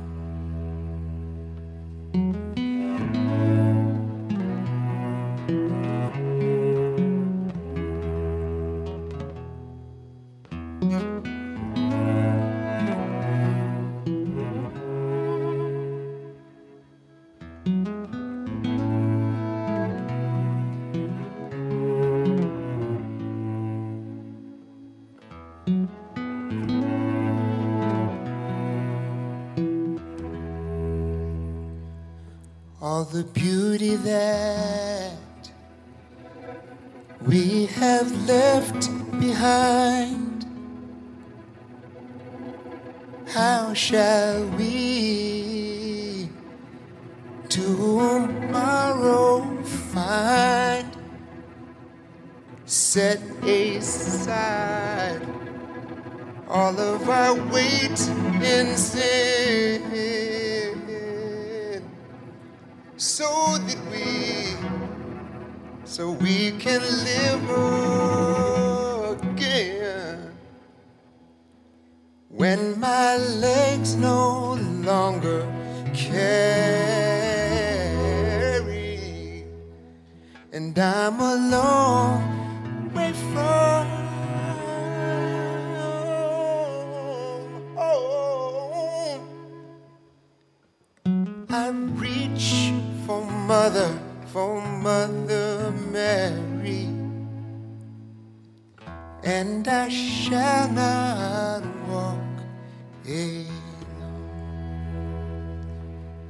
The beauty that we have left behind. How shall we tomorrow find? Set aside all of our weight in sin so that we so we can live again. When my legs no longer carry and I'm alone way from mother for Mother Mary, and I shall not walk alone.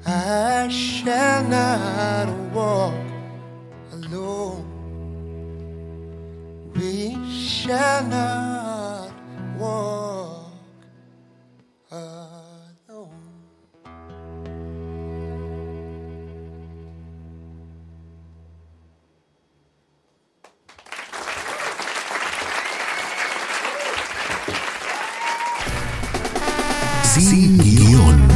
I shall not walk alone. We shall not walk alone. Sin guion.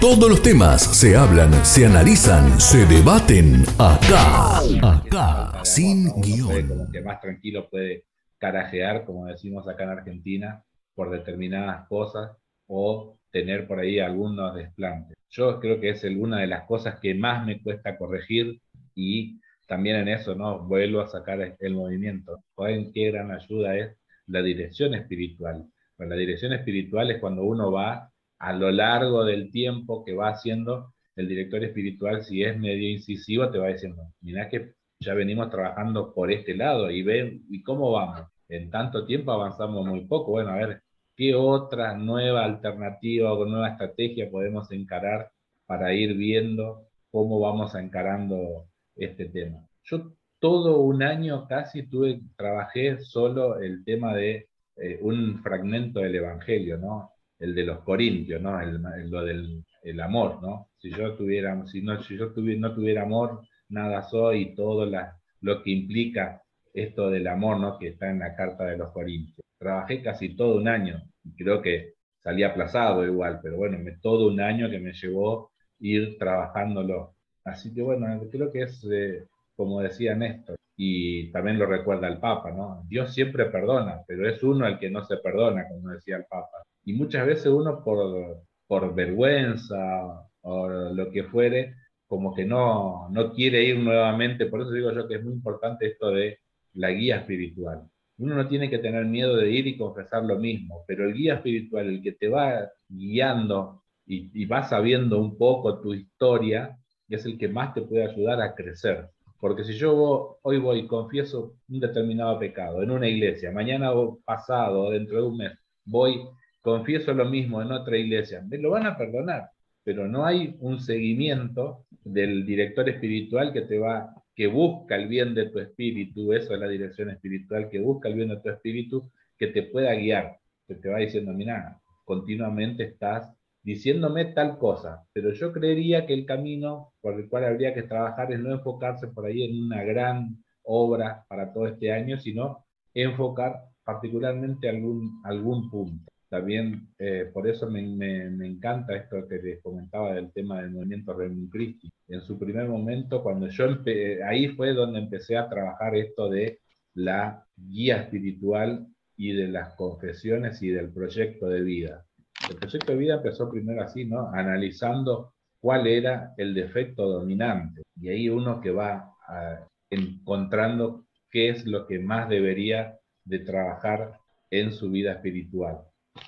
Todos los temas se hablan, se analizan, se debaten acá. Acá. Sin guion. como que más tranquilo puede carajear, como decimos acá en Argentina, por determinadas cosas o tener por ahí algunos desplantes. Yo creo que es una de las cosas que más me cuesta corregir y también en eso, ¿no? Vuelvo a sacar el movimiento. ¿Saben qué gran ayuda es la dirección espiritual? Pues la dirección espiritual es cuando uno va a lo largo del tiempo que va haciendo el director espiritual, si es medio incisivo, te va diciendo, mirá que ya venimos trabajando por este lado y ven, ¿y cómo vamos? En tanto tiempo avanzamos muy poco. Bueno, a ver, ¿qué otra nueva alternativa o nueva estrategia podemos encarar para ir viendo cómo vamos encarando este tema? Yo todo un año casi tuve, trabajé solo el tema de eh, un fragmento del Evangelio, ¿no? El de los Corintios, ¿no? El, lo del el amor, ¿no? Si yo tuviera, si no, si yo tuviera, no tuviera amor, nada soy todo la- lo que implica esto del amor, ¿no? Que está en la carta de los Corintios. Trabajé casi todo un año creo que salí aplazado igual, pero bueno, todo un año que me llevó ir trabajándolo. Así que bueno, creo que es, eh, como decía Néstor, y también lo recuerda el Papa, ¿no? Dios siempre perdona, pero es uno el que no se perdona, como decía el Papa. Y muchas veces uno por, por vergüenza o lo que fuere, como que no, no quiere ir nuevamente. Por eso digo yo que es muy importante esto de la guía espiritual. Uno no tiene que tener miedo de ir y confesar lo mismo, pero el guía espiritual, el que te va guiando y, y va sabiendo un poco tu historia, es el que más te puede ayudar a crecer. Porque si yo hoy voy y confieso un determinado pecado en una iglesia, mañana o pasado dentro de un mes voy, confieso lo mismo en otra iglesia, me lo van a perdonar, pero no hay un seguimiento del director espiritual que te va, que busca el bien de tu espíritu, eso es la dirección espiritual, que busca el bien de tu espíritu, que te pueda guiar, que te va diciendo, mira, continuamente estás diciéndome tal cosa, pero yo creería que el camino por el cual habría que trabajar es no enfocarse por ahí en una gran obra para todo este año, sino enfocar particularmente algún, algún punto. También eh, por eso me, me- me encanta esto que les comentaba del tema del movimiento Regnum Christi. En su primer momento, cuando yo ahí fue donde empecé a trabajar esto de la guía espiritual y de las confesiones y del proyecto de vida. El proyecto de vida empezó primero así, ¿no? Analizando cuál era el defecto dominante. Y ahí uno que va ah, encontrando qué es lo que más debería de trabajar en su vida espiritual,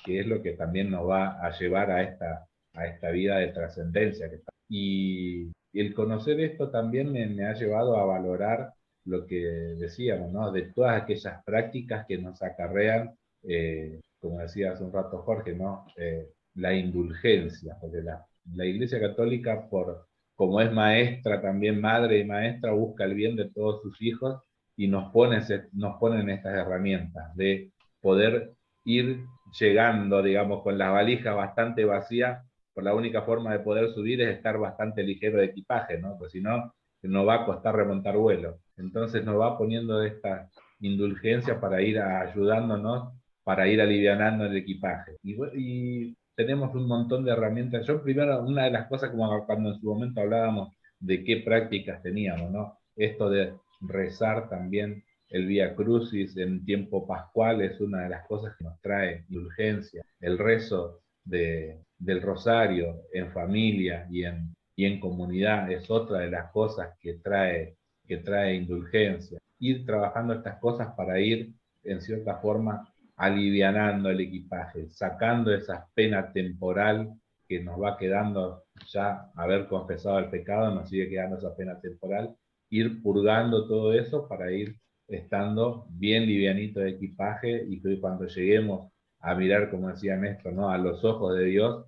que es lo que también nos va a llevar a esta, a esta vida de trascendencia. Y, el conocer esto también me, ha llevado a valorar lo que decíamos, ¿no? De todas aquellas prácticas que nos acarrean, eh, como decía hace un rato Jorge, ¿no? Eh, la indulgencia, porque la, la Iglesia Católica por, como es maestra, también madre y maestra, busca el bien de todos sus hijos y nos pone, nos ponen estas herramientas de poder ir llegando, digamos, con las valijas bastante vacías, por la única forma de poder subir es estar bastante ligero de equipaje, ¿no? Pues si no, no va a costar remontar vuelo. Entonces nos va poniendo esta indulgencia para ir ayudándonos, para ir alivianando el equipaje. Y, y tenemos un montón de herramientas. Yo primero, una de las cosas, como cuando en su momento hablábamos de qué prácticas teníamos, ¿no? Esto de rezar también el Vía Crucis en tiempo pascual es una de las cosas que nos trae indulgencia. El rezo de, del rosario en familia y en, y en comunidad es otra de las cosas que trae, que trae indulgencia. Ir trabajando estas cosas para ir, en cierta forma, alivianando el equipaje, sacando esa pena temporal que nos va quedando ya haber confesado el pecado, nos sigue quedando esa pena temporal, ir purgando todo eso para ir estando bien livianito de equipaje y que cuando lleguemos a mirar, como decía Néstor, ¿no? a los ojos de Dios,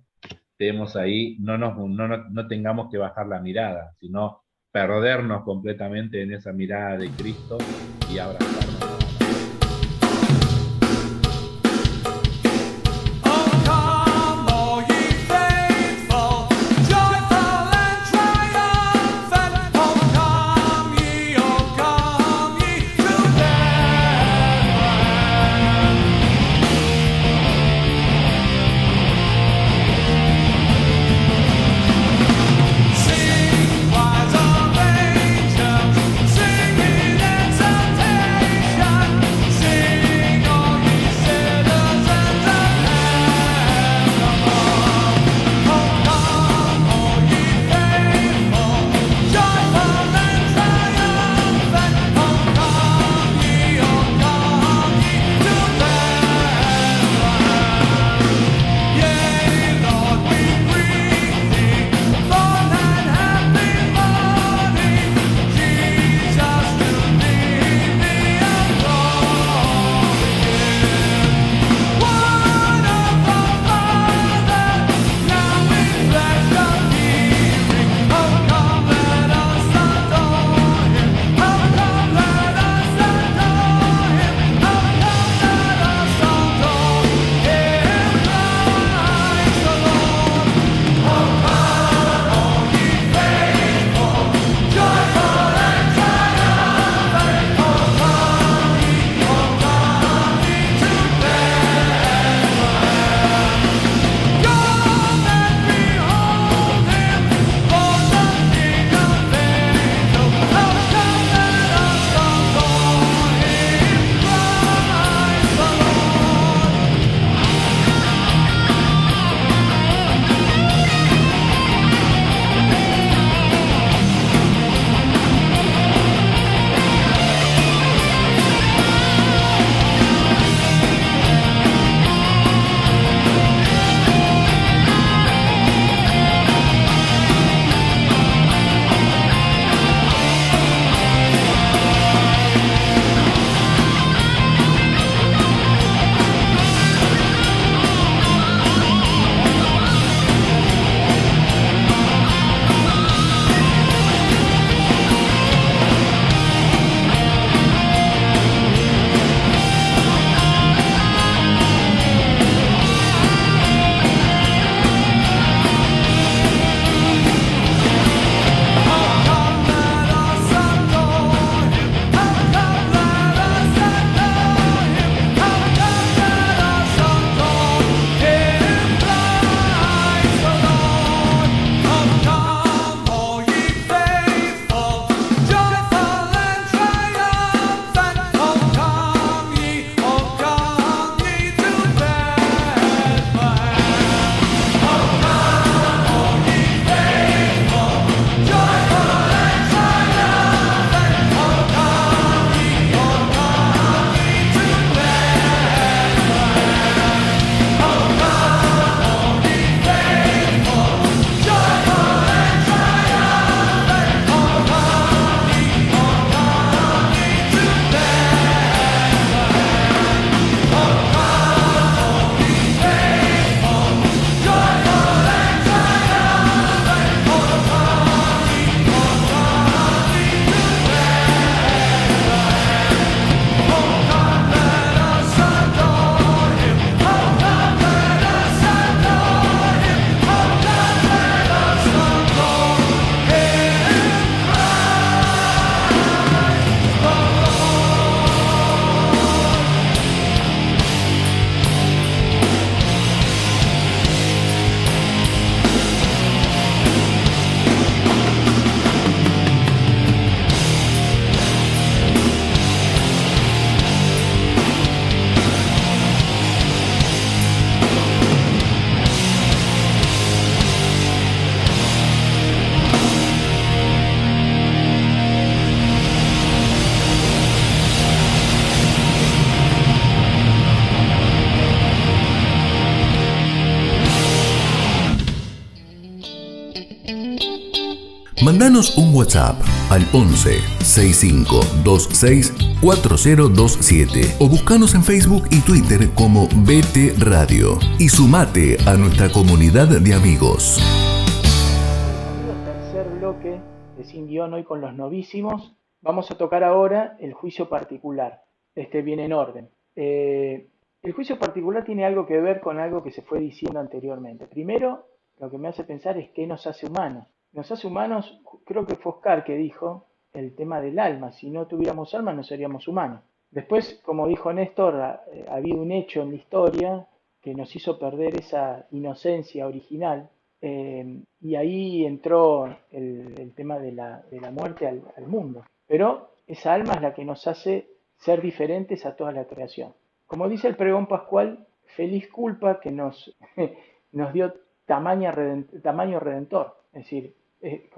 tenemos ahí, no, nos, no, no tengamos que bajar la mirada, sino perdernos completamente en esa mirada de Cristo y abrazarnos. WhatsApp al 11 6526 4027 o buscanos en Facebook y Twitter como BT Radio y sumate a nuestra comunidad de amigos. Tercer bloque de Sin Guión hoy con los novísimos. Vamos a tocar ahora el juicio particular. Este viene en orden. Eh, el juicio particular tiene algo que ver con algo que se fue diciendo anteriormente. Primero, lo que me hace pensar es qué nos hace humanos. Nos hace humanos, creo que fue Oscar que dijo el tema del alma. Si no tuviéramos alma no seríamos humanos. Después, como dijo Néstor, ha, eh, habido un hecho en la historia que nos hizo perder esa inocencia original. Eh, y ahí entró el, tema de la, muerte al, mundo. Pero esa alma es la que nos hace ser diferentes a toda la creación. Como dice el pregón pascual, feliz culpa que nos, nos dio tamaño redentor. Es decir, eh,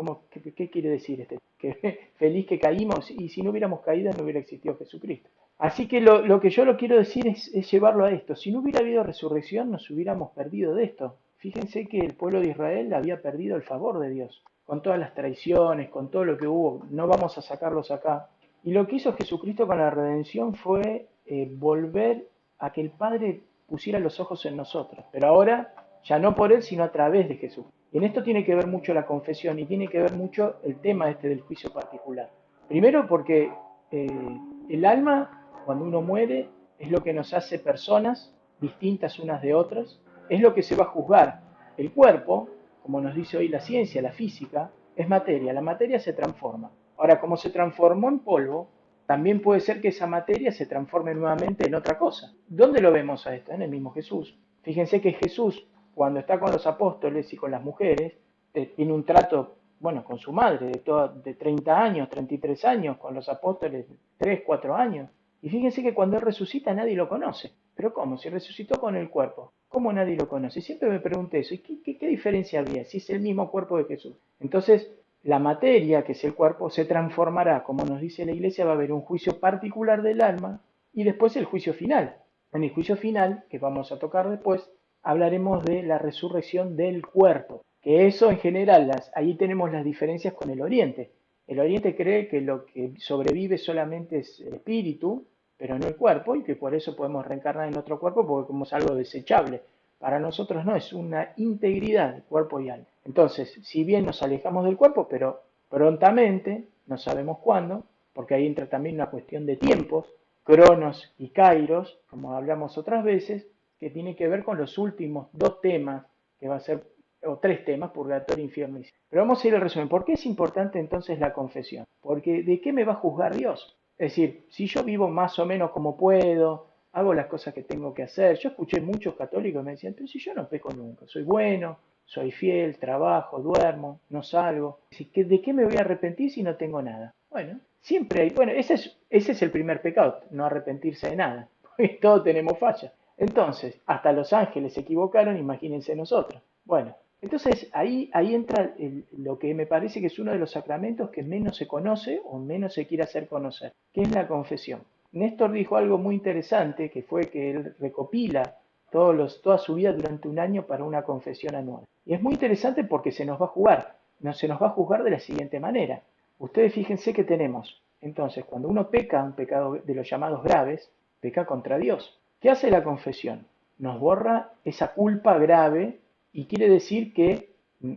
¿qué, quiere decir este? Que feliz que caímos y si no hubiéramos caído no hubiera existido Jesucristo. Así que lo, que yo lo quiero decir es, llevarlo a esto. Si no hubiera habido resurrección nos hubiéramos perdido de esto. Fíjense que el pueblo de Israel había perdido el favor de Dios, con todas las traiciones, con todo lo que hubo. No vamos a sacarlos acá. Y lo que hizo Jesucristo con la redención fue eh, volver a que el Padre pusiera los ojos en nosotros. Pero ahora ya no por Él, sino a través de Jesús. En esto tiene que ver mucho la confesión y tiene que ver mucho el tema este del juicio particular. Primero porque eh, el alma, cuando uno muere, es lo que nos hace personas distintas unas de otras, es lo que se va a juzgar. El cuerpo, como nos dice hoy la ciencia, la física, es materia, la materia se transforma. Ahora, como se transformó en polvo, también puede ser que esa materia se transforme nuevamente en otra cosa. ¿Dónde lo vemos a esto? En el mismo Jesús. Fíjense que Jesús cuando está con los apóstoles y con las mujeres, eh, tiene un trato, bueno, con su madre de, de 30 años, 33 años, con los apóstoles 3, 4 años. Y fíjense que cuando él resucita nadie lo conoce. Pero ¿cómo? Si resucitó con el cuerpo, ¿cómo nadie lo conoce? Siempre me pregunté eso. ¿Y qué, qué diferencia había si es el mismo cuerpo de Jesús? Entonces, la materia, que es el cuerpo, se transformará, como nos dice la iglesia, va a haber un juicio particular del alma y después el juicio final. En el juicio final, que vamos a tocar después, hablaremos de la resurrección del cuerpo, que eso en general, las, ahí tenemos las diferencias con el Oriente. El Oriente cree que lo que sobrevive solamente es el espíritu, pero no el cuerpo, y que por eso podemos reencarnar en otro cuerpo porque como es algo desechable. Para nosotros no, es una integridad, cuerpo y alma. Entonces, si bien nos alejamos del cuerpo, pero prontamente, no sabemos cuándo, porque ahí entra también una cuestión de tiempos, cronos y kairos, como hablamos otras veces, que tiene que ver con los últimos dos temas, que va a ser, o tres temas, purgatorio, infierno y Pero vamos a ir al resumen. ¿Por qué es importante entonces la confesión? Porque ¿de qué me va a juzgar Dios? Es decir, si yo vivo más o menos como puedo, hago las cosas que tengo que hacer. Yo escuché muchos católicos que me decían, pero si yo no peco nunca, soy bueno, soy fiel, trabajo, duermo, no salgo. ¿De qué me voy a arrepentir si no tengo nada? Bueno, siempre hay, bueno, ese es, ese es el primer pecado, no arrepentirse de nada, porque todos tenemos fallas. Entonces, hasta los ángeles se equivocaron, imagínense nosotros. Bueno, entonces ahí, ahí entra lo que me parece que es uno de los sacramentos que menos se conoce o menos se quiere hacer conocer, que es la confesión. Néstor dijo algo muy interesante, que fue que él recopila todos los, toda su vida durante un año para una confesión anual. Y es muy interesante porque se nos va a jugar, no, se nos va a juzgar de la siguiente manera. Ustedes fíjense que tenemos, entonces, cuando uno peca, un pecado de los llamados graves, peca contra Dios. ¿Qué hace la confesión? Nos borra esa culpa grave y quiere decir que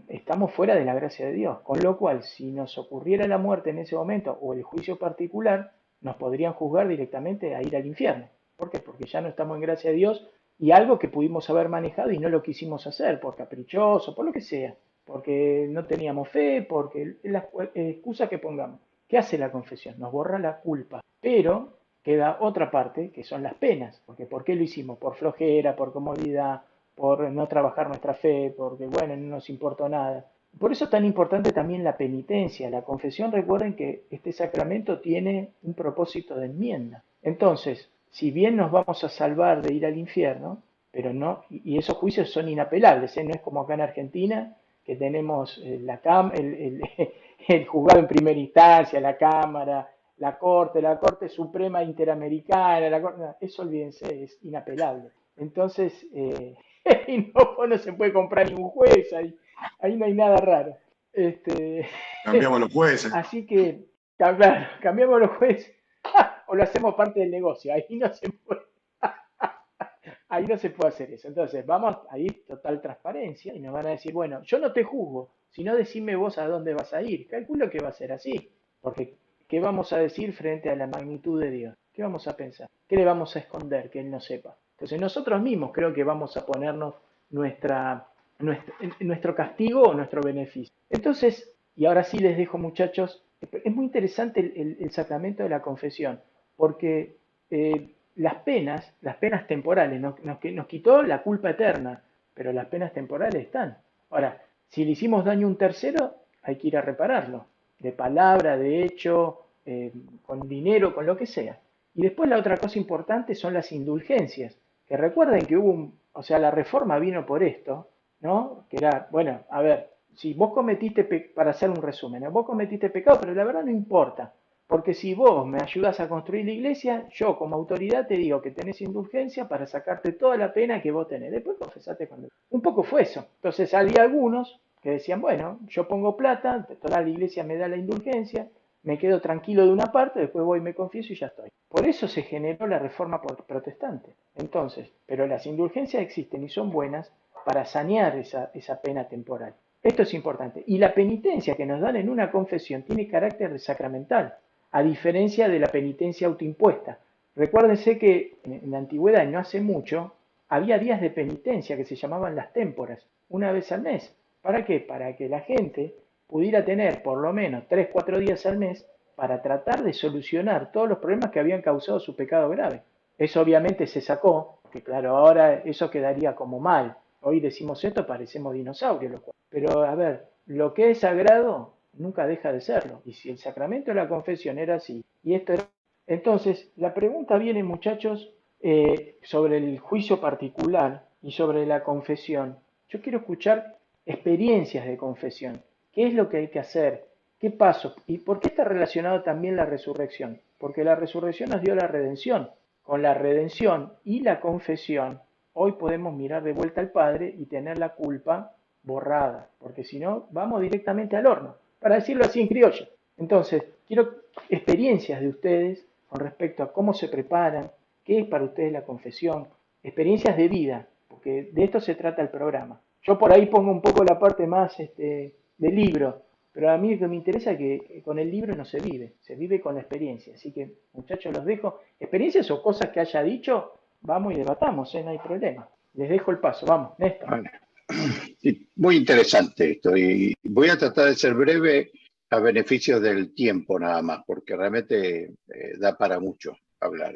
estamos fuera de la gracia de Dios. Con lo cual, si nos ocurriera la muerte en ese momento o el juicio particular, nos podrían juzgar directamente a ir al infierno. ¿Por qué? Porque ya no estamos en gracia de Dios y algo que pudimos haber manejado y no lo quisimos hacer por caprichoso, por lo que sea, porque no teníamos fe, porque la excusa que pongamos. ¿Qué hace la confesión? Nos borra la culpa. Pero queda otra parte, que son las penas. Porque ¿Por qué lo hicimos? Por flojera, por comodidad, por no trabajar nuestra fe, porque bueno, no nos importó nada. Por eso es tan importante también la penitencia, la confesión. Recuerden que este sacramento tiene un propósito de enmienda. Entonces, si bien nos vamos a salvar de ir al infierno, pero no, y esos juicios son inapelables, ¿eh? no es como acá en Argentina, que tenemos eh, la cam el, el, el juzgado en primera instancia, la Cámara, la Corte, la Corte Suprema Interamericana, la Corte, eso olvídense, es inapelable. Entonces, eh, y no, no se puede comprar ningún juez, ahí, ahí no hay nada raro. Este, Cambiamos los jueces. así que, claro, cambiamos los jueces o lo hacemos parte del negocio, ahí no se puede. Ahí no se puede hacer eso. Entonces, vamos a ir total transparencia y nos van a decir, bueno, yo no te juzgo, sino decime vos a dónde vas a ir. Calculo que va a ser así. Porque, ¿qué vamos a decir frente a la magnitud de Dios? ¿Qué vamos a pensar? ¿Qué le vamos a esconder que Él no sepa? Entonces, nosotros mismos creo que vamos a ponernos nuestro, castigo o nuestro beneficio. Entonces, y ahora sí les dejo, muchachos, es muy interesante el, sacramento de la confesión, porque eh, las penas, las penas temporales, nos, nos, quitó la culpa eterna, pero las penas temporales están. Ahora, si le hicimos daño a un tercero, hay que ir a repararlo, de palabra, de hecho, eh, con dinero, con lo que sea. Y después la otra cosa importante son las indulgencias, que recuerden que hubo un, o sea, la reforma vino por esto, ¿no? Que era, bueno, a ver, si vos cometiste, para hacer un resumen, vos cometiste pecado, pero la verdad no importa, porque si vos me ayudas a construir la iglesia, yo como autoridad te digo que tenés indulgencia para sacarte toda la pena que vos tenés. Después confesate cuando... Un poco fue eso. Entonces había algunos decían, bueno, yo pongo plata, toda la iglesia me da la indulgencia, me quedo tranquilo de una parte, después voy y me confieso y ya estoy. Por eso se generó la reforma protestante. Entonces, pero las indulgencias existen y son buenas para sanear esa, esa pena temporal. Esto es importante. Y la penitencia que nos dan en una confesión tiene carácter sacramental a diferencia de la penitencia autoimpuesta. Recuérdense que en la antigüedad, no hace mucho, había días de penitencia que se llamaban las témporas, una vez al mes. ¿Para qué? Para que la gente pudiera tener por lo menos 3, 4 días al mes para tratar de solucionar todos los problemas que habían causado su pecado grave. Eso obviamente se sacó, porque claro, ahora eso quedaría como mal. Hoy decimos esto, parecemos dinosaurios. Pero a ver, lo que es sagrado nunca deja de serlo. Y si el sacramento de la confesión era así, y esto era... Entonces, la pregunta viene, muchachos, eh, sobre el juicio particular y sobre la confesión. Yo quiero escuchar experiencias de confesión. ¿Qué es lo que hay que hacer? ¿Qué paso? ¿Y por qué está relacionado también la resurrección? Porque la resurrección nos dio la redención. Con la redención y la confesión, hoy podemos mirar de vuelta al Padre y tener la culpa borrada, porque si no, vamos directamente al horno para decirlo así en criollo. Entonces, quiero experiencias de ustedes con respecto a cómo se preparan, qué es para ustedes la confesión, experiencias de vida, porque de esto se trata el programa. Yo por ahí pongo un poco la parte más este, del libro, pero a mí lo que me interesa es que con el libro no se vive, se vive con la experiencia. Así que, muchachos, los dejo. Experiencias o cosas que haya dicho, vamos y debatamos, ¿eh? no hay problema. Les dejo el paso, vamos, Néstor. Muy interesante esto y voy a tratar de ser breve a beneficio del tiempo nada más, porque realmente eh, da para mucho hablar.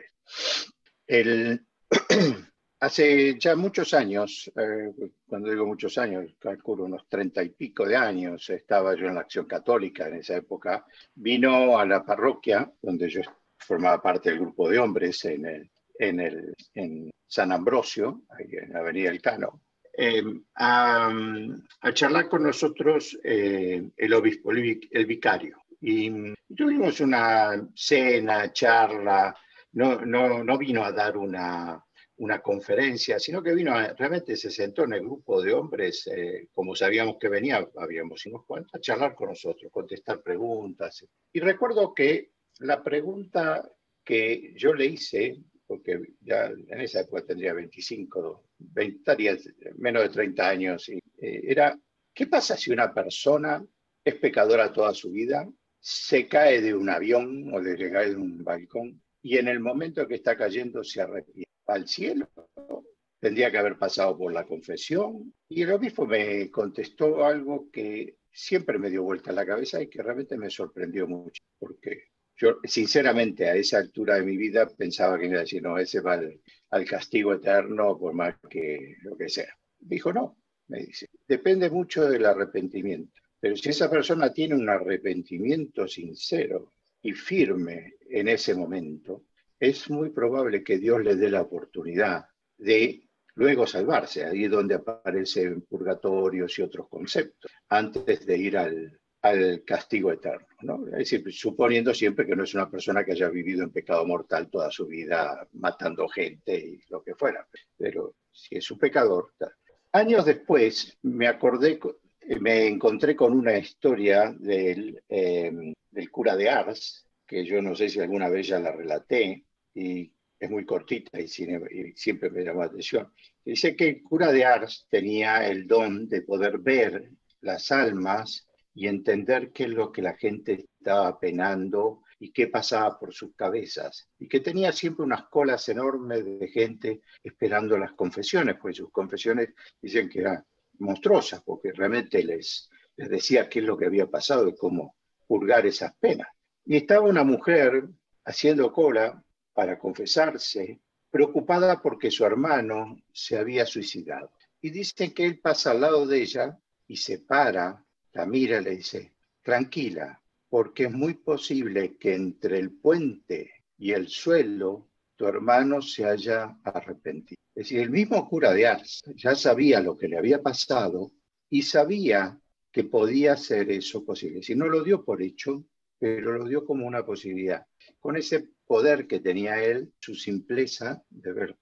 El, hace ya muchos años, eh, cuando digo muchos años, calculo unos treinta y pico de años, estaba yo en la Acción Católica en esa época, vino a la parroquia donde yo formaba parte del grupo de hombres en, el, en, el, en San Ambrosio, ahí en la Avenida El Cano, eh, a, a, charlar con nosotros eh, el obispo, el, el, vicario. Y tuvimos una cena, charla, no, no, no vino a dar una, una conferencia, sino que vino, a, realmente se sentó en el grupo de hombres, eh, como sabíamos que venía, habíamos unos cuantos, a charlar con nosotros, contestar preguntas. Y recuerdo que la pregunta que yo le hice, porque ya en esa época tendría 25, 20, estaría menos de 30 años, y, eh, era, ¿qué pasa si una persona es pecadora toda su vida, se cae de un avión o se cae de un balcón y en el momento que está cayendo se arrepiente? ¿Al cielo? Tendría que haber pasado por la confesión. Y el obispo me contestó algo que siempre me dio vuelta a la cabeza y que realmente me sorprendió mucho, porque yo, sinceramente, a esa altura de mi vida pensaba que iba a no, ese va al, al, castigo eterno por más que lo que sea. Dijo, no, me dice, depende mucho del arrepentimiento. Pero si esa persona tiene un arrepentimiento sincero y firme en ese momento, es muy probable que Dios le dé la oportunidad de luego salvarse, ahí es donde aparecen purgatorios y otros conceptos, antes de ir al, al castigo eterno. ¿no? Es decir, suponiendo siempre que no es una persona que haya vivido en pecado mortal toda su vida matando gente y lo que fuera. Pero si es un pecador, Años después me acordé, me encontré con una historia del, eh, del cura de Ars, que yo no sé si alguna vez ya la relaté, y es muy cortita y, siempre me llamó la atención. Dice que el cura de Ars tenía el don de poder ver las almas y entender qué es lo que la gente estaba penando y qué pasaba por sus cabezas. Y que tenía siempre unas colas enormes de gente esperando las confesiones, pues sus confesiones dicen que eran monstruosas, porque realmente les, les decía qué es lo que había pasado y cómo purgar esas penas. Y estaba una mujer haciendo cola para confesarse, preocupada porque su hermano se había suicidado. Y dicen que él pasa al lado de ella y se para, la mira y le dice, tranquila, porque es muy posible que entre el puente y el suelo tu hermano se haya arrepentido. Es decir, el mismo cura de Ars ya sabía lo que le había pasado y sabía que podía ser eso posible. Si no lo dio por hecho, pero lo dio como una posibilidad. Con ese poder que tenía él, su simpleza de ver.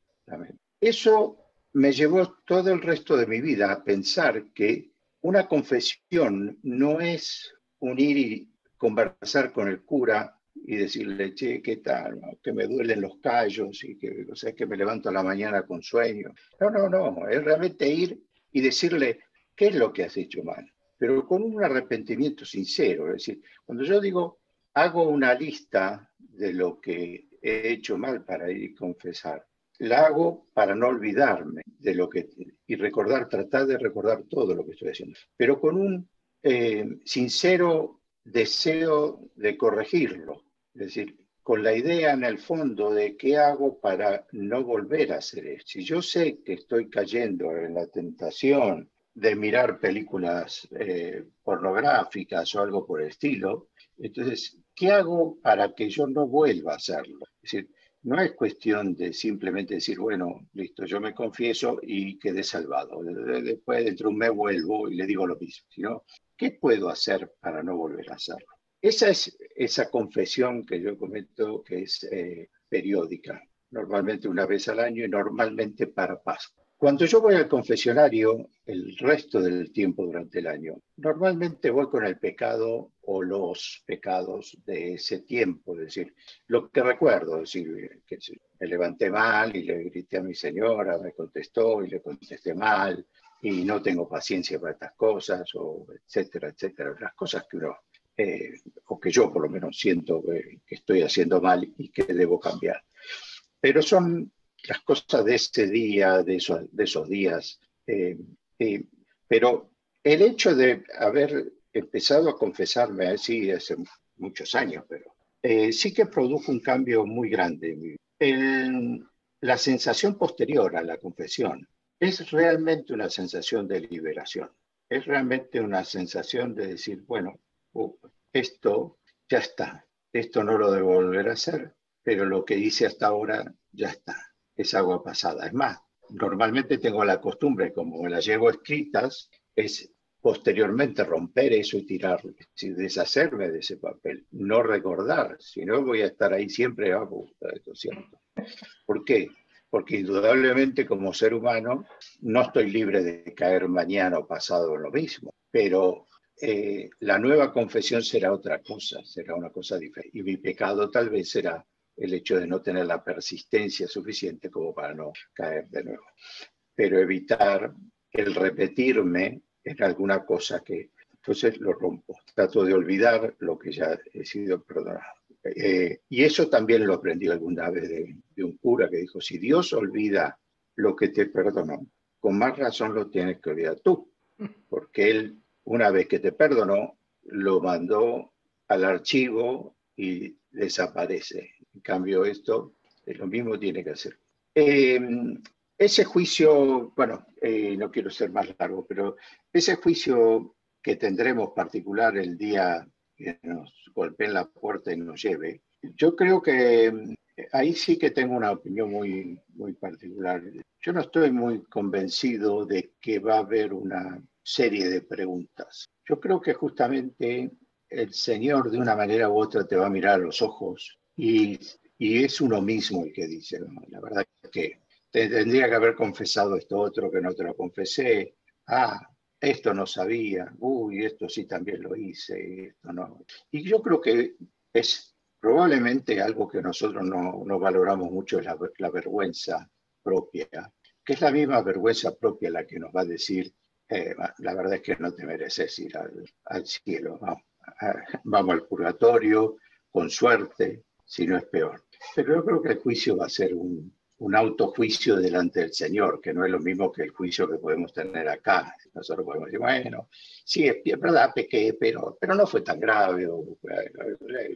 Eso me llevó todo el resto de mi vida a pensar que una confesión no es unir y conversar con el cura y decirle, che, ¿qué tal? Que me duelen los callos y que, o sea, que me levanto a la mañana con sueño. No, no, no, es realmente ir y decirle, ¿qué es lo que has hecho mal? Pero con un arrepentimiento sincero. Es decir, cuando yo digo, hago una lista de lo que he hecho mal para ir y confesar. La hago para no olvidarme de lo que y recordar, tratar de recordar todo lo que estoy haciendo, pero con un eh, sincero deseo de corregirlo, es decir, con la idea en el fondo de qué hago para no volver a hacer eso. Si yo sé que estoy cayendo en la tentación de mirar películas eh, pornográficas o algo por el estilo, entonces ¿qué hago para que yo no vuelva a hacerlo? Es decir, no es cuestión de simplemente decir, bueno, listo, yo me confieso y quedé salvado. Después, dentro de un mes vuelvo y le digo lo mismo, sino, ¿qué puedo hacer para no volver a hacerlo? Esa es esa confesión que yo comento que es eh, periódica, normalmente una vez al año y normalmente para Pascua. Cuando yo voy al confesionario el resto del tiempo durante el año, normalmente voy con el pecado o los pecados de ese tiempo, es decir, lo que recuerdo, es decir, que me levanté mal y le grité a mi señora, me contestó y le contesté mal y no tengo paciencia para estas cosas, o etcétera, etcétera, las cosas que uno, eh, o que yo por lo menos siento que estoy haciendo mal y que debo cambiar. Pero son las cosas de ese día, de esos, de esos días. Eh, eh, pero el hecho de haber empezado a confesarme así hace muchos años, pero eh, sí que produjo un cambio muy grande. la sensación posterior a la confesión es realmente una sensación de liberación. Es realmente una sensación de decir, bueno, uh, esto ya está, esto no lo debo volver a hacer, pero lo que hice hasta ahora ya está es agua pasada. Es más, normalmente tengo la costumbre, como las llevo escritas, es posteriormente romper eso y tirarlo, deshacerme de ese papel, no recordar, si no voy a estar ahí siempre a de esto cierto. ¿Por qué? Porque indudablemente como ser humano no estoy libre de caer mañana o pasado en lo mismo, pero eh, la nueva confesión será otra cosa, será una cosa diferente. Y mi pecado tal vez será el hecho de no tener la persistencia suficiente como para no caer de nuevo. Pero evitar el repetirme en alguna cosa que entonces lo rompo. Trato de olvidar lo que ya he sido perdonado. Eh, y eso también lo aprendí alguna vez de, de, un cura que dijo, si Dios olvida lo que te perdonó, con más razón lo tienes que olvidar tú, porque Él, una vez que te perdonó, lo mandó al archivo y desaparece. En cambio, esto es lo mismo tiene que hacer. Em, ese juicio, bueno, eh, no quiero ser más largo, pero ese juicio que tendremos particular el día que nos golpeen la puerta y nos lleve, yo creo que em, ahí sí que tengo una opinión muy, muy particular. Yo no estoy muy convencido de que va a haber una serie de preguntas. Yo creo que justamente el Señor de una manera u otra te va a mirar a los ojos y, es uno mismo el que dice, la verdad es que te tendría que haber confesado esto otro que no te lo confesé. Ah, esto no sabía. Uy, esto sí también lo hice. Esto no. Y yo creo que es probablemente algo que nosotros no, no valoramos mucho, es la, la, vergüenza propia, que es la misma vergüenza propia la que nos va a decir, eh, la verdad es que no te mereces ir al, al cielo, vamos, vamos al purgatorio, con suerte, si no es peor. Pero yo creo que el juicio va a ser un, un autojuicio delante del Señor, que no es lo mismo que el juicio que podemos tener acá. Nosotros podemos decir, bueno, sí, es verdad, pequé, pero, pero no fue tan grave,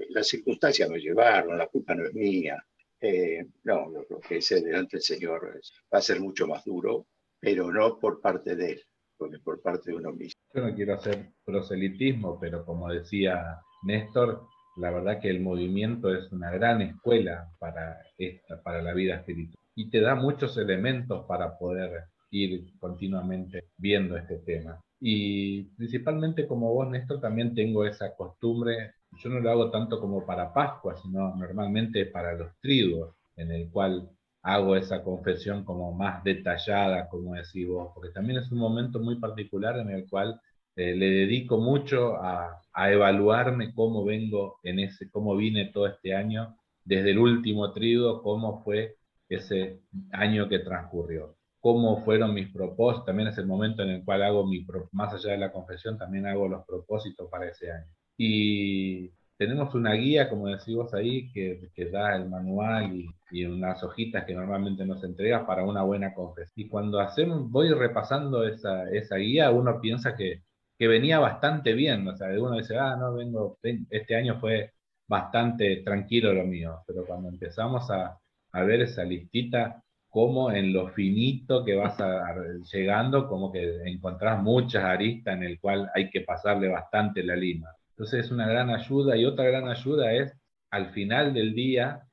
las circunstancias me llevaron, la culpa no es mía. Eh, no, yo creo que ese delante del Señor va a ser mucho más duro, pero no por parte de Él, porque por parte de uno mismo. Yo no quiero hacer proselitismo, pero como decía Néstor, la verdad que el movimiento es una gran escuela para, esta, para la vida espiritual y te da muchos elementos para poder ir continuamente viendo este tema. Y principalmente como vos, Néstor, también tengo esa costumbre, yo no lo hago tanto como para Pascua, sino normalmente para los triduos, en el cual hago esa confesión como más detallada, como decís vos, porque también es un momento muy particular en el cual eh, le dedico mucho a, a, evaluarme cómo vengo en ese, cómo vine todo este año, desde el último trido, cómo fue ese año que transcurrió, cómo fueron mis propósitos, también es el momento en el cual hago mi, más allá de la confesión, también hago los propósitos para ese año. Y tenemos una guía, como decimos ahí, que, que da el manual y, y, unas hojitas que normalmente nos entrega para una buena confesión. Y cuando hacemos, voy repasando esa, esa guía, uno piensa que, que venía bastante bien, o sea, uno dice, ah, no, vengo, este año fue bastante tranquilo lo mío, pero cuando empezamos a, a ver esa listita, como en lo finito que vas a, a, llegando, como que encontrás muchas aristas en el cual hay que pasarle bastante la lima. Entonces es una gran ayuda y otra gran ayuda es al final del día,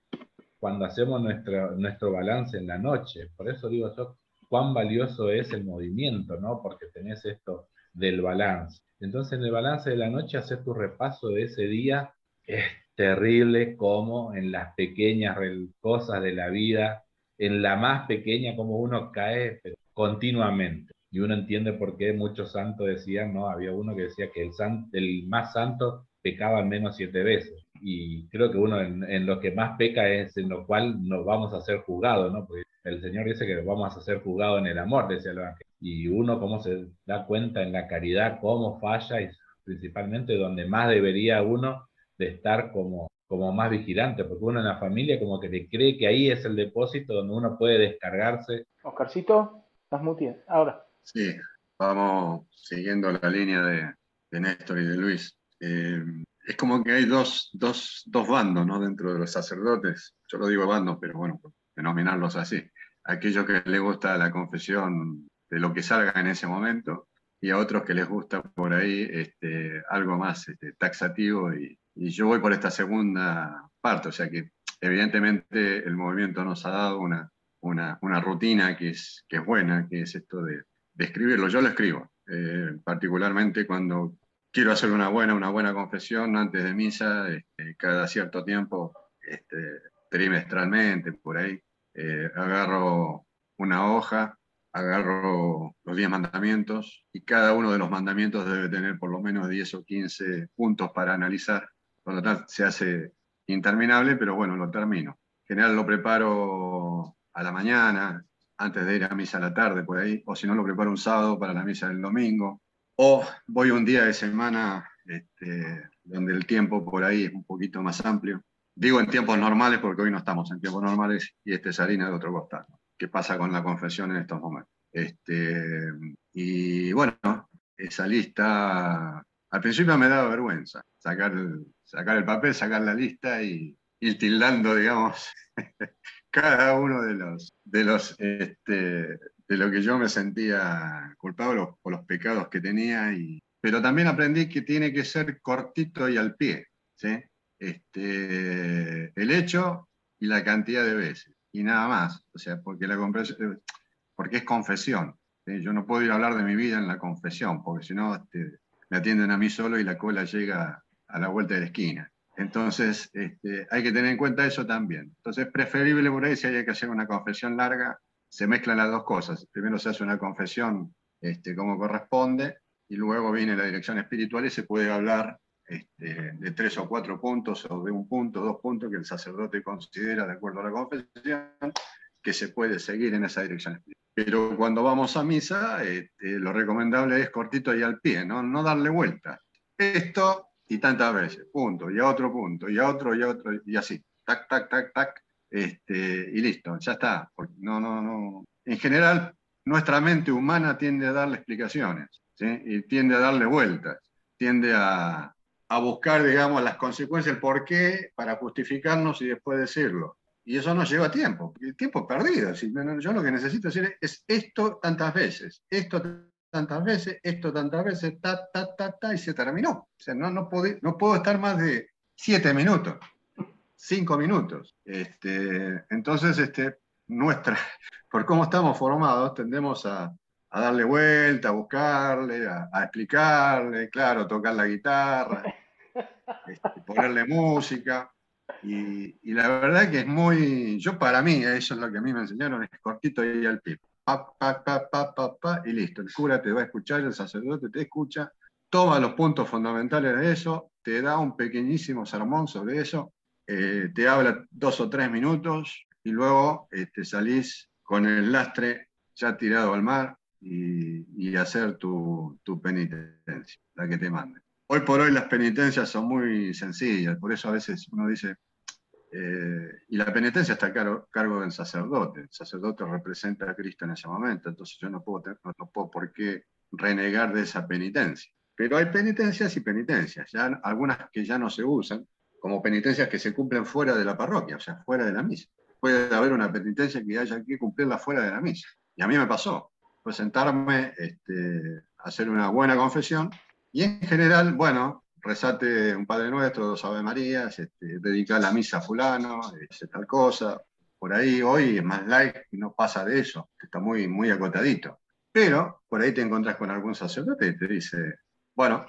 cuando hacemos nuestro, nuestro balance en la noche. Por eso digo yo, cuán valioso es el movimiento, ¿no? Porque tenés esto del balance. Entonces en el balance de la noche hacer tu repaso de ese día es terrible como en las pequeñas cosas de la vida, en la más pequeña como uno cae continuamente. Y uno entiende por qué muchos santos decían, ¿no? Había uno que decía que el, san, el más santo pecaba al menos siete veces. Y creo que uno en, lo que más peca es en lo cual nos vamos a ser juzgados, ¿no? Porque el Señor dice que vamos a ser juzgados en el amor, decía el Evangelio y uno cómo se da cuenta en la caridad, cómo falla y principalmente donde más debería uno de estar como, como más vigilante, porque uno en la familia como que le cree que ahí es el depósito donde uno puede descargarse. Oscarcito, estás muteado. Ahora. Sí, vamos siguiendo la línea de, de Néstor y de Luis. Eh, es como que hay dos, dos, dos bandos ¿no? dentro de los sacerdotes. Yo lo digo bandos, pero bueno, denominarlos así. Aquellos que les gusta la confesión de lo que salga en ese momento, y a otros que les gusta por ahí este, algo más este, taxativo, y, y, yo voy por esta segunda parte, o sea que evidentemente el movimiento nos ha dado una, una, una rutina que es, que es buena, que es esto de, de escribirlo. Yo lo escribo, eh, particularmente cuando quiero hacer una buena, una buena confesión antes de misa, este, cada cierto tiempo, trimestralmente, por ahí, eh, agarro una hoja agarro los 10 mandamientos y cada uno de los mandamientos debe tener por lo menos 10 o 15 puntos para analizar. Por lo tanto, se hace interminable, pero bueno, lo termino. En general lo preparo a la mañana, antes de ir a misa a la tarde, por ahí, o si no, lo preparo un sábado para la misa del domingo, o voy un día de semana este, donde el tiempo por ahí es un poquito más amplio. Digo en tiempos normales porque hoy no estamos en tiempos normales y este es harina de otro costado qué pasa con la confesión en estos momentos. Este, y bueno, esa lista, al principio me daba vergüenza sacar, sacar el papel, sacar la lista y ir tildando, digamos, cada uno de los, de los, este, de lo que yo me sentía culpable o los pecados que tenía. Y, pero también aprendí que tiene que ser cortito y al pie, ¿sí? Este, el hecho y la cantidad de veces y nada más. O sea, porque, la porque es confesión. Yo no puedo ir a hablar de mi vida en la confesión, porque si no este, me atienden a mí solo y la cola llega a la vuelta de la esquina. Entonces, este, hay que tener en cuenta eso también. Entonces, es preferible por ahí, si hay que hacer una confesión larga, se mezclan las dos cosas. Primero se hace una confesión este, como corresponde y luego viene la dirección espiritual y se puede hablar este, de tres o cuatro puntos o de un punto, dos puntos que el sacerdote considera, de acuerdo a la confesión, que se puede seguir en esa dirección. Pero cuando vamos a misa, este, lo recomendable es cortito y al pie, ¿no? no darle vuelta. Esto y tantas veces, punto, y a otro punto, y a otro, y a otro, y así, tac, tac, tac, tac, este, y listo, ya está. No, no, no. En general, nuestra mente humana tiende a darle explicaciones, ¿sí? y tiende a darle vueltas, tiende a, a buscar, digamos, las consecuencias, el por qué, para justificarnos y después decirlo. Y eso nos lleva tiempo, el tiempo perdido. Yo lo que necesito decir es esto tantas veces, esto tantas veces, esto tantas veces, ta, ta, ta, ta, y se terminó. O sea, no, no, puedo, no puedo estar más de siete minutos, cinco minutos. Este, entonces, este, nuestra, por cómo estamos formados, tendemos a, a darle vuelta, a buscarle, a, explicarle, claro, tocar la guitarra, este, ponerle música. Y, la verdad que es muy, yo para mí, eso es lo que a mí me enseñaron, es cortito y al pico pa, pa, pa, pa, pa, y listo. El cura te va a escuchar, el sacerdote te escucha, toma los puntos fundamentales de eso, te da un pequeñísimo sermón sobre eso, eh, te habla dos o tres minutos y luego este, salís con el lastre ya tirado al mar y, hacer tu, tu penitencia, la que te mande. Hoy por hoy las penitencias son muy sencillas, por eso a veces uno dice, eh, y la penitencia está a cargo, cargo, del sacerdote. El sacerdote representa a Cristo en ese momento, entonces yo no puedo, no, no puedo por qué renegar de esa penitencia. Pero hay penitencias y penitencias, ya, algunas que ya no se usan, como penitencias que se cumplen fuera de la parroquia, o sea, fuera de la misa. Puede haber una penitencia que haya que cumplirla fuera de la misa. Y a mí me pasó. Fue sentarme, este, hacer una buena confesión, y en general, bueno, rezate un Padre Nuestro, dos Ave Marías, este, dedicar la misa a fulano, este, tal cosa. Por ahí hoy es más like y no pasa de eso, está muy, muy acotadito. Pero por ahí te encontrás con algún sacerdote y te dice, bueno,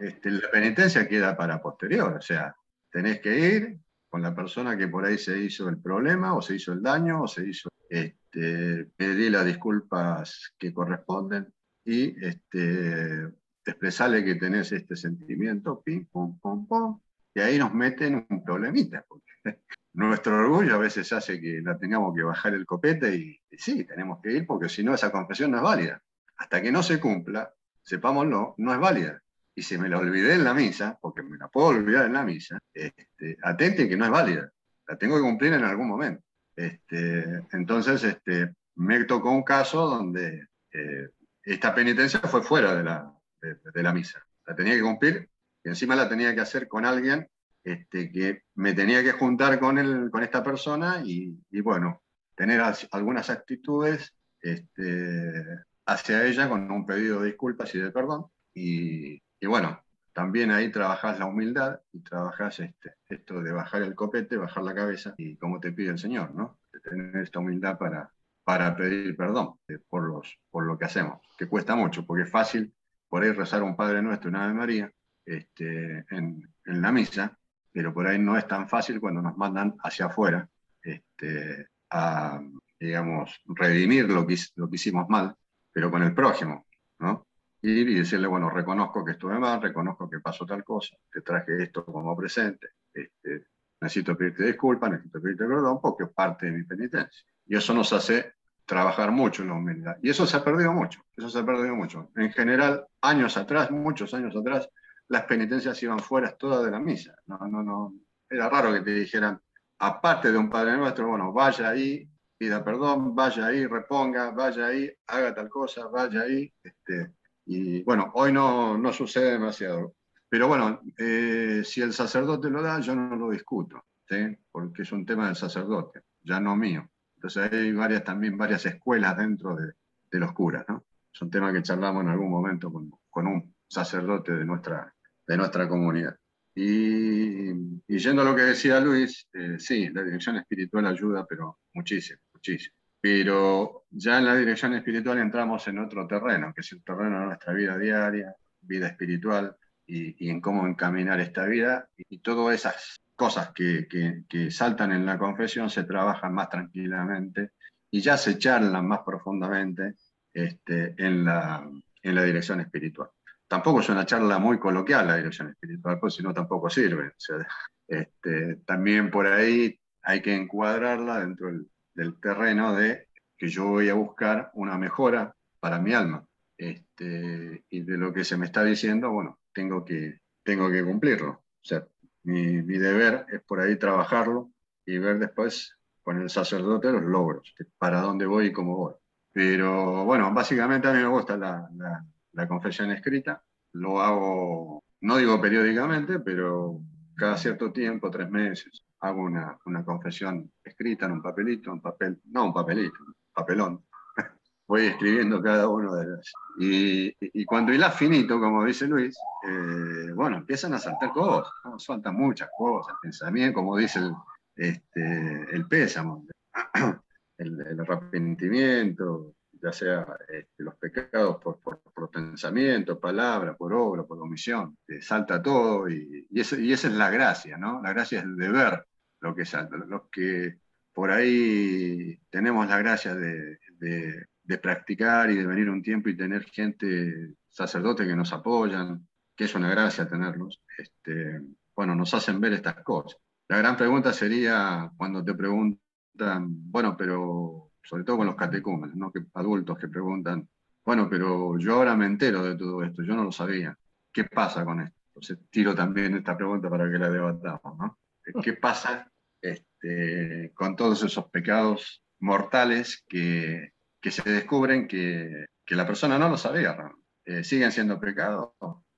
este, la penitencia queda para posterior, o sea, tenés que ir con la persona que por ahí se hizo el problema o se hizo el daño o se hizo, este, pedir las disculpas que corresponden y este, expresarle que tenés este sentimiento, pim, pum, pum, pum, y ahí nos meten un problemita, porque nuestro orgullo a veces hace que la tengamos que bajar el copete y, sí, tenemos que ir porque si no esa confesión no es válida. Hasta que no se cumpla, sepámoslo, no es válida. Y si me la olvidé en la misa, porque me la puedo olvidar en la misa, este, atente que no es válida. La tengo que cumplir en algún momento. Este, entonces, este, me tocó un caso donde eh, esta penitencia fue fuera de la, de, la misa. La tenía que cumplir y encima la tenía que hacer con alguien este, que me tenía que juntar con, el, con esta persona y, bueno, tener as, algunas actitudes este, hacia ella con un pedido de disculpas y de perdón. Y, bueno, también ahí trabajás la humildad y trabajás este, esto de bajar el copete, bajar la cabeza y como te pide el Señor, ¿no? Tener esta humildad para, para pedir perdón eh, por, los, por lo que hacemos, que cuesta mucho, porque es fácil por ahí rezar un Padre Nuestro, una Ave María, este, en, la misa, pero por ahí no es tan fácil cuando nos mandan hacia afuera este, a, digamos, redimir lo que, lo que hicimos mal, pero con el prójimo, ¿no? Y decirle, bueno, reconozco que estuve mal, reconozco que pasó tal cosa, te traje esto como presente, este, necesito pedirte disculpas, necesito pedirte perdón porque es parte de mi penitencia. Y eso nos hace trabajar mucho en la humildad. Y eso se ha perdido mucho, eso se ha perdido mucho. En general, años atrás, muchos años atrás, las penitencias iban fuera todas de la misa. No, no, no. Era raro que te dijeran, aparte de un Padre Nuestro, bueno, vaya ahí, pida perdón, vaya ahí, reponga, vaya ahí, haga tal cosa, vaya ahí. Este, y bueno, hoy no, no sucede demasiado. Pero bueno, eh, si el sacerdote lo da, yo no lo discuto, ¿sí? porque es un tema del sacerdote, ya no mío. Entonces hay varias, también varias escuelas dentro de, de los curas, ¿no? Es un tema que charlamos en algún momento con, con un sacerdote de nuestra, de nuestra comunidad. Y, y, yendo a lo que decía Luis, eh, sí, la dirección espiritual ayuda, pero muchísimo, muchísimo. Pero ya en la dirección espiritual entramos en otro terreno, que es el terreno de nuestra vida diaria, vida espiritual, y, y en cómo encaminar esta vida, y, y todas esas cosas que, que, saltan en la confesión se trabajan más tranquilamente y ya se charlan más profundamente este, en, la, en la dirección espiritual. Tampoco es una charla muy coloquial la dirección espiritual, pues si no tampoco sirve. este, también por ahí hay que encuadrarla dentro del, terreno de que yo voy a buscar una mejora para mi alma. Este, y de lo que se me está diciendo, bueno, tengo que, tengo que cumplirlo. Mi, mi deber es por ahí trabajarlo y ver después con el sacerdote los logros, para dónde voy y cómo voy. Pero bueno, básicamente a mí me gusta la, la, confesión escrita. Lo hago, no digo periódicamente, pero cada cierto tiempo, tres meses, hago una, una confesión escrita en un papelito, un papel, no un papelito, un papelón. Voy escribiendo cada uno de las. Y, y cuando hilas finito, como dice Luis, eh, bueno, empiezan a saltar cosas, ¿no? saltan muchas cosas, pensamiento, como dice el, este, el pésamo, el, arrepentimiento, ya sea este, los pecados por, por, pensamiento, palabra, por obra, por omisión, salta todo y, y, eso, y, esa es la gracia, ¿no? La gracia es de ver lo que salta. Los que por ahí tenemos la gracia de, practicar y de venir un tiempo y tener gente, sacerdote que nos apoyan, que es una gracia tenerlos, este, bueno, nos hacen ver estas cosas. La gran pregunta sería cuando te preguntan, bueno, pero sobre todo con los catecúmenos, ¿no? que, adultos que preguntan, bueno, pero yo ahora me entero de todo esto, yo no lo sabía. ¿Qué pasa con esto? Entonces tiro también esta pregunta para que la debatamos. ¿no? ¿Qué pasa este, con todos esos pecados mortales que, que se descubren que, que, la persona no lo sabía? Eh, ¿Siguen siendo pecados?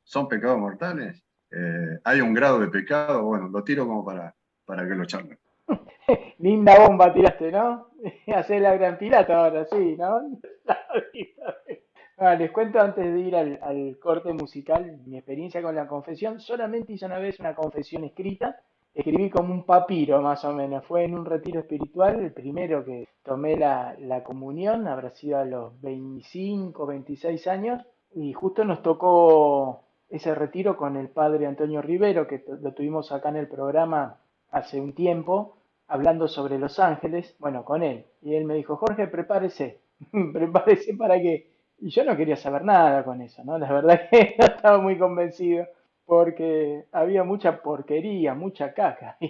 ¿Son pecados mortales? Eh, ¿Hay un grado de pecado? Bueno, lo tiro como para, para que lo charlen. Linda bomba tiraste, ¿no? Hacer la gran pirata ahora, sí, ¿no? Ah, les cuento antes de ir al, al, corte musical mi experiencia con la confesión. Solamente hice una vez una confesión escrita. Escribí como un papiro, más o menos. Fue en un retiro espiritual, el primero que tomé la, la comunión, habrá sido a los 25, 26 años. Y justo nos tocó ese retiro con el padre Antonio Rivero, que lo tuvimos acá en el programa hace un tiempo hablando sobre Los Ángeles, bueno, con él. Y él me dijo, Jorge, prepárese, prepárese para que... Y yo no quería saber nada con eso, ¿no? La verdad que no estaba muy convencido porque había mucha porquería, mucha caca.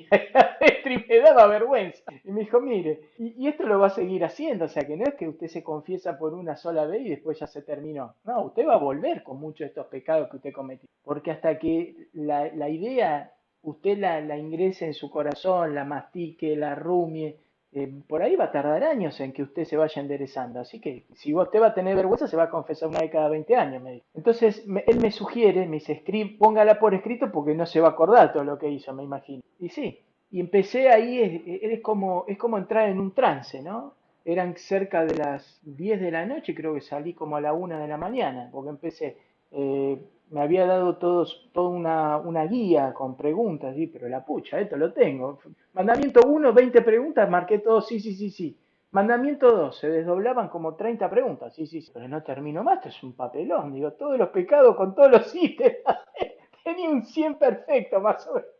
Y me daba vergüenza. Y me dijo, mire, y, esto lo va a seguir haciendo, o sea que no es que usted se confiesa por una sola vez y después ya se terminó. No, usted va a volver con muchos de estos pecados que usted cometió. Porque hasta que la, idea usted la, la, ingrese en su corazón, la mastique, la rumie, eh, por ahí va a tardar años en que usted se vaya enderezando. Así que si usted va a tener vergüenza, se va a confesar una vez cada 20 años, me. Entonces, él me sugiere, me dice, póngala por escrito porque no se va a acordar todo lo que hizo, me imagino. Y sí, y empecé ahí, es, es, como, es como entrar en un trance, ¿no? Eran cerca de las 10 de la noche, creo que salí como a la 1 de la mañana, porque empecé... Eh, me había dado todos, toda una, guía con preguntas, ¿sí? pero la pucha, esto lo tengo. Mandamiento 1, 20 preguntas, marqué todo, sí, sí, sí, sí. Mandamiento 2, se desdoblaban como 30 preguntas, sí, sí, sí. Pero no termino más, esto es un papelón, digo, todos los pecados con todos los ítems. Tenía un 100 perfecto, más o menos.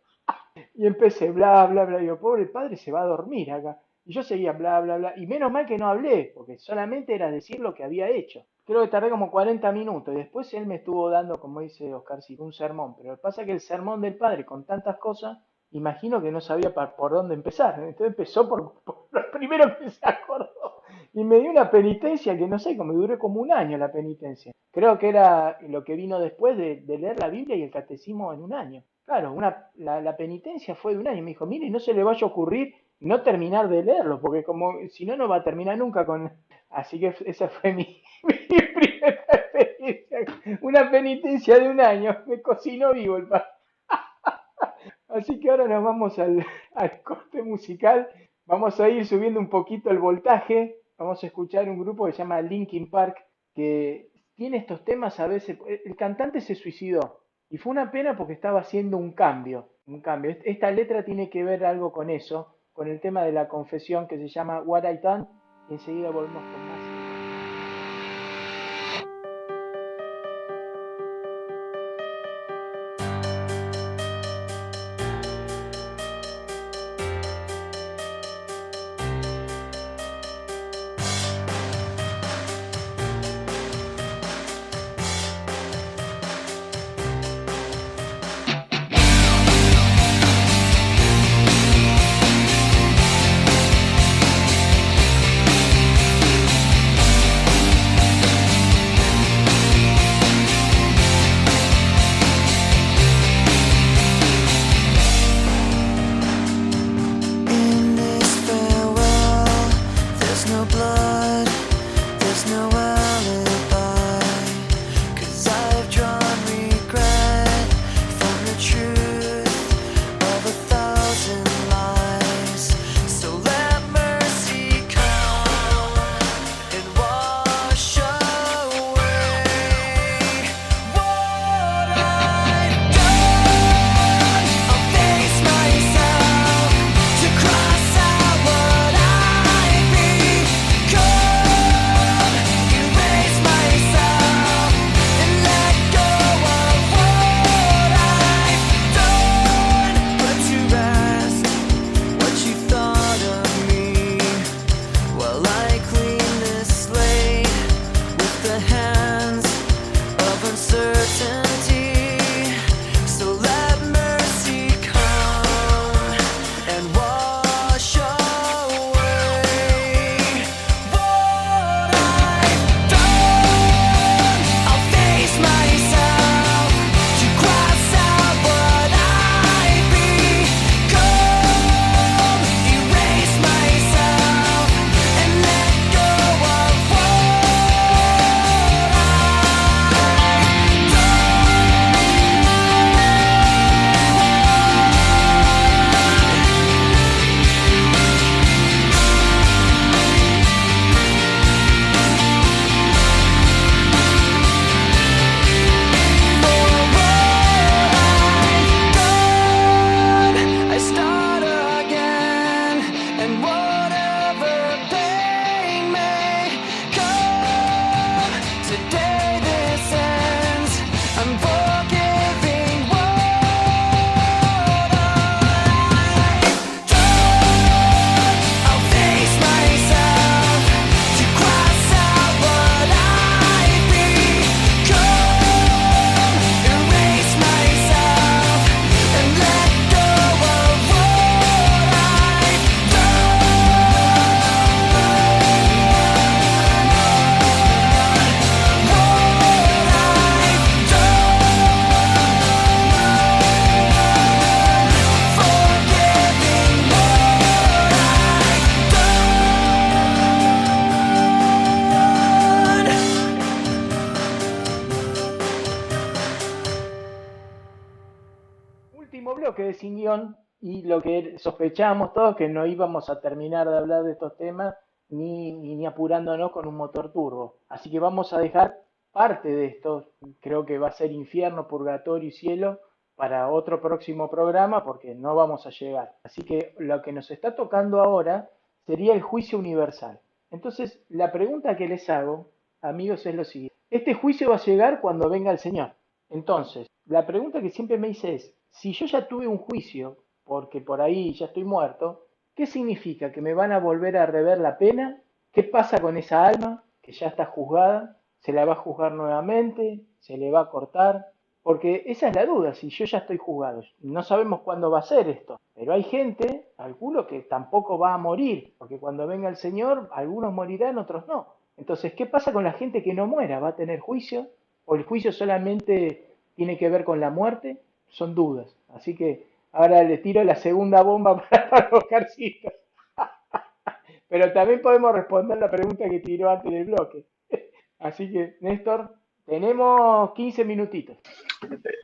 Y empecé, bla, bla, bla, digo, pobre padre se va a dormir acá. Y yo seguía, bla, bla, bla. Y menos mal que no hablé, porque solamente era decir lo que había hecho creo que tardé como 40 minutos y después él me estuvo dando, como dice Oscar, un sermón. Pero lo que pasa es que el sermón del padre, con tantas cosas, imagino que no sabía por dónde empezar. Entonces empezó por, lo primero que se acordó. Y me dio una penitencia que no sé, como duró como un año la penitencia. Creo que era lo que vino después de, leer la Biblia y el catecismo en un año. Claro, una, la, la, penitencia fue de un año. Me dijo, mire, no se le vaya a ocurrir no terminar de leerlo, porque como si no, no va a terminar nunca con... Así que esa fue mi, primera experiencia. Una penitencia de un año. Me cocinó vivo el padre. Así que ahora nos vamos al, al corte musical. Vamos a ir subiendo un poquito el voltaje. Vamos a escuchar un grupo que se llama Linkin Park, que tiene estos temas a veces. El cantante se suicidó. Y fue una pena porque estaba haciendo un cambio. Un cambio. Esta letra tiene que ver algo con eso, con el tema de la confesión que se llama What I Done. Enseguida volvemos con más. Lo que sospechábamos todos que no íbamos a terminar de hablar de estos temas ni, ni apurándonos con un motor turbo. Así que vamos a dejar parte de esto, creo que va a ser infierno, purgatorio y cielo para otro próximo programa porque no vamos a llegar. Así que lo que nos está tocando ahora sería el juicio universal. Entonces, la pregunta que les hago, amigos, es lo siguiente. Este juicio va a llegar cuando venga el Señor. Entonces, la pregunta que siempre me hice es, si yo ya tuve un juicio, porque por ahí ya estoy muerto, ¿qué significa? ¿Que me van a volver a rever la pena? ¿Qué pasa con esa alma que ya está juzgada? ¿Se la va a juzgar nuevamente? ¿Se le va a cortar? Porque esa es la duda, si yo ya estoy juzgado. No sabemos cuándo va a ser esto, pero hay gente, alguno que tampoco va a morir, porque cuando venga el Señor, algunos morirán, otros no. Entonces, ¿qué pasa con la gente que no muera? ¿Va a tener juicio? ¿O el juicio solamente tiene que ver con la muerte? Son dudas. Así que ahora le tiro la segunda bomba para los carcitos. Pero también podemos responder la pregunta que tiró antes del bloque. Así que, Néstor, tenemos 15 minutitos.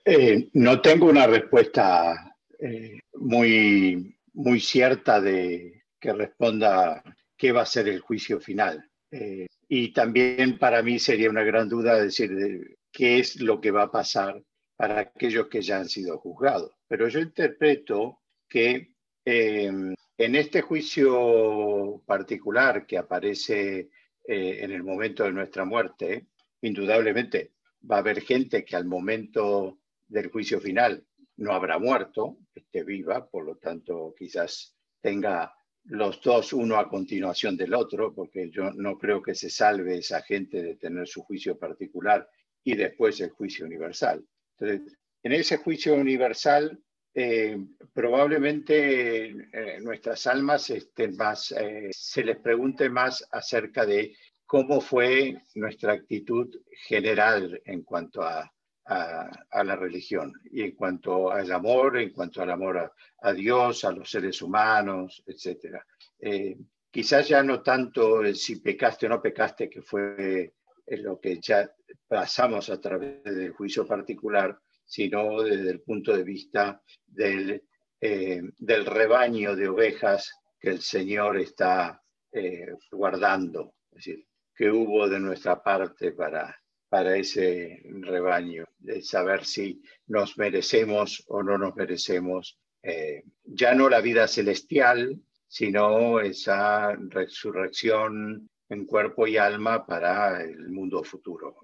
Eh, no tengo una respuesta eh, muy, muy cierta de que responda qué va a ser el juicio final. Eh, y también para mí sería una gran duda decir qué es lo que va a pasar para aquellos que ya han sido juzgados. Pero yo interpreto que en este juicio particular que aparece en el momento de nuestra muerte, indudablemente va a haber gente que al momento del juicio final no habrá muerto, esté viva, por lo tanto quizás tenga los dos uno a continuación del otro, porque yo no creo que se salve esa gente de tener su juicio particular y después el juicio universal. Entonces, en ese juicio universal, eh, probablemente eh, nuestras almas estén más, eh, se les pregunte más acerca de cómo fue nuestra actitud general en cuanto a, la religión y en cuanto al amor, en cuanto al amor a, Dios, a los seres humanos, etc. Eh, quizás ya no tanto si pecaste o no pecaste, que fue lo que ya pasamos a través del juicio particular, sino desde el punto de vista del, eh, del rebaño de ovejas que el Señor está eh, guardando. Es decir, que hubo de nuestra parte para, para ese rebaño, de saber si nos merecemos o no nos merecemos, eh, ya no la vida celestial, sino esa resurrección en cuerpo y alma para el mundo futuro,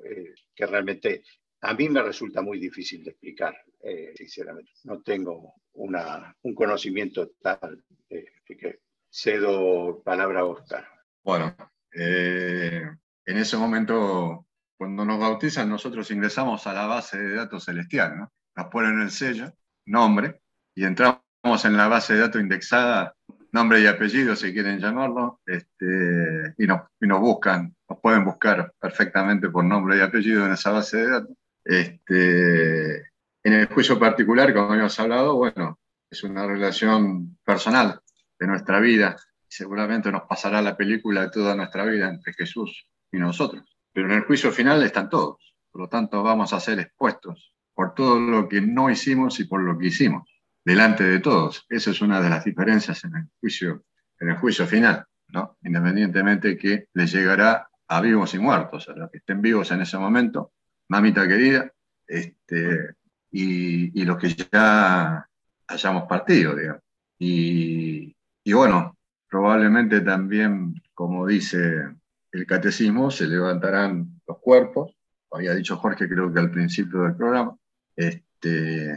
que realmente a mí me resulta muy difícil de explicar, eh, sinceramente. No tengo un conocimiento tal, así que cedo palabra a Oscar. Bueno, eh, en ese momento, cuando nos bautizan, nosotros ingresamos a la base de datos celestial, ¿no? Nos ponen el sello, nombre, y entramos en la base de datos indexada, nombre y apellido, si quieren llamarlo, este, y, nos, y nos buscan, nos pueden buscar perfectamente por nombre y apellido en esa base de datos. Este, en el juicio particular, como hemos hablado, bueno, es una relación personal de nuestra vida, seguramente nos pasará la película de toda nuestra vida entre Jesús y nosotros. Pero en el juicio final están todos. Por lo tanto, vamos a ser expuestos por todo lo que no hicimos y por lo que hicimos, delante de todos. Esa es una de las diferencias en el juicio, en el juicio final, ¿no? Independientemente que les llegará a vivos y muertos, a los que estén vivos en ese momento, mamita querida, este, y, los que ya hayamos partido, digamos. Y, y bueno, probablemente también, como dice el catecismo, se levantarán los cuerpos, había dicho Jorge creo que al principio del programa, este,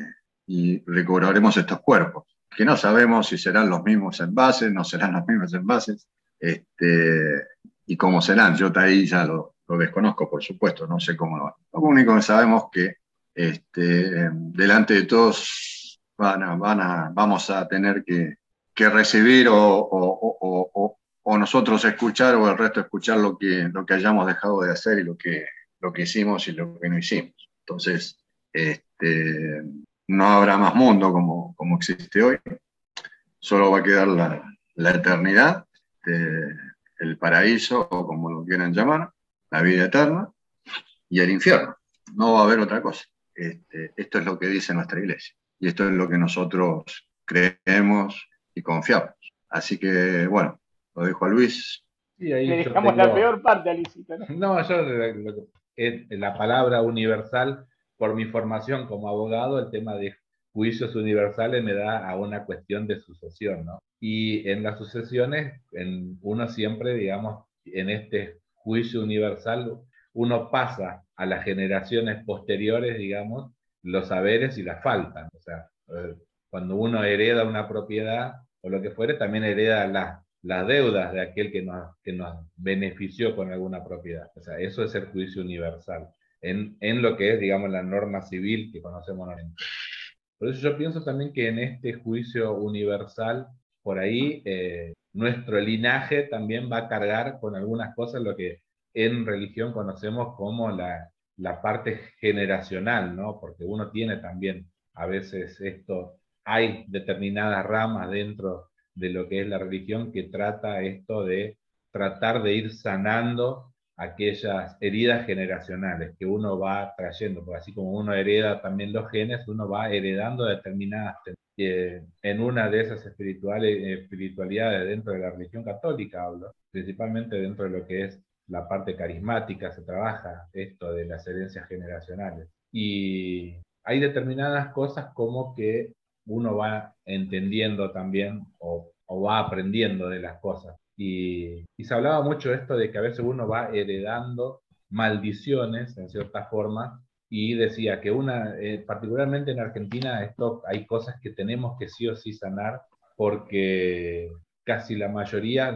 y recobraremos estos cuerpos, que no sabemos si serán los mismos envases, no serán los mismos envases, este, y cómo serán. Yo ahí ya lo, desconozco, por supuesto, no sé cómo lo van. Lo único que sabemos es que este, delante de todos van van a, vamos a tener que que recibir o, nosotros escuchar o el resto escuchar lo que, lo que hayamos dejado de hacer y lo que, lo que hicimos y lo que no hicimos. Entonces, este, no habrá más mundo como, como existe hoy, solo va a quedar la, la eternidad, este, el paraíso o como lo quieran llamar, la vida eterna y el infierno. No va a haber otra cosa. Este, esto es lo que dice nuestra iglesia. Y esto es lo que nosotros creemos y confiamos. Así que, bueno, lo dejo a Luis. Le dejamos la peor parte a Luisito. ¿no? yo la palabra universal, por mi formación como abogado, el tema de juicios universales me da a una cuestión de sucesión, ¿no? Y en las sucesiones, en, uno siempre, digamos, en este juicio universal, uno pasa a las generaciones posteriores, digamos, los saberes y las faltas. O sea, eh, cuando uno hereda una propiedad o lo que fuere, también hereda las, las deudas de aquel que nos, que nos benefició con alguna propiedad. O sea, eso es el juicio universal, en, en lo que es, digamos, la norma civil que conocemos normalmente. Por eso yo pienso también que en este juicio universal, por ahí, eh, nuestro linaje también va a cargar con algunas cosas lo que en religión conocemos como la, la parte generacional, ¿no? Porque uno tiene también a veces esto, hay determinadas ramas dentro de lo que es la religión que trata esto de tratar de ir sanando aquellas heridas generacionales que uno va trayendo, porque así como uno hereda también los genes, uno va heredando determinadas en una de esas espiritualidades dentro de la religión católica, hablo, principalmente dentro de lo que es la parte carismática, se trabaja esto de las herencias generacionales. Y hay determinadas cosas como que uno va entendiendo también o va aprendiendo de las cosas. Y, se hablaba mucho de esto de que a veces uno va heredando maldiciones, en cierta forma, y decía que una, eh, particularmente en Argentina, esto, hay cosas que tenemos que sí o sí sanar porque casi la mayoría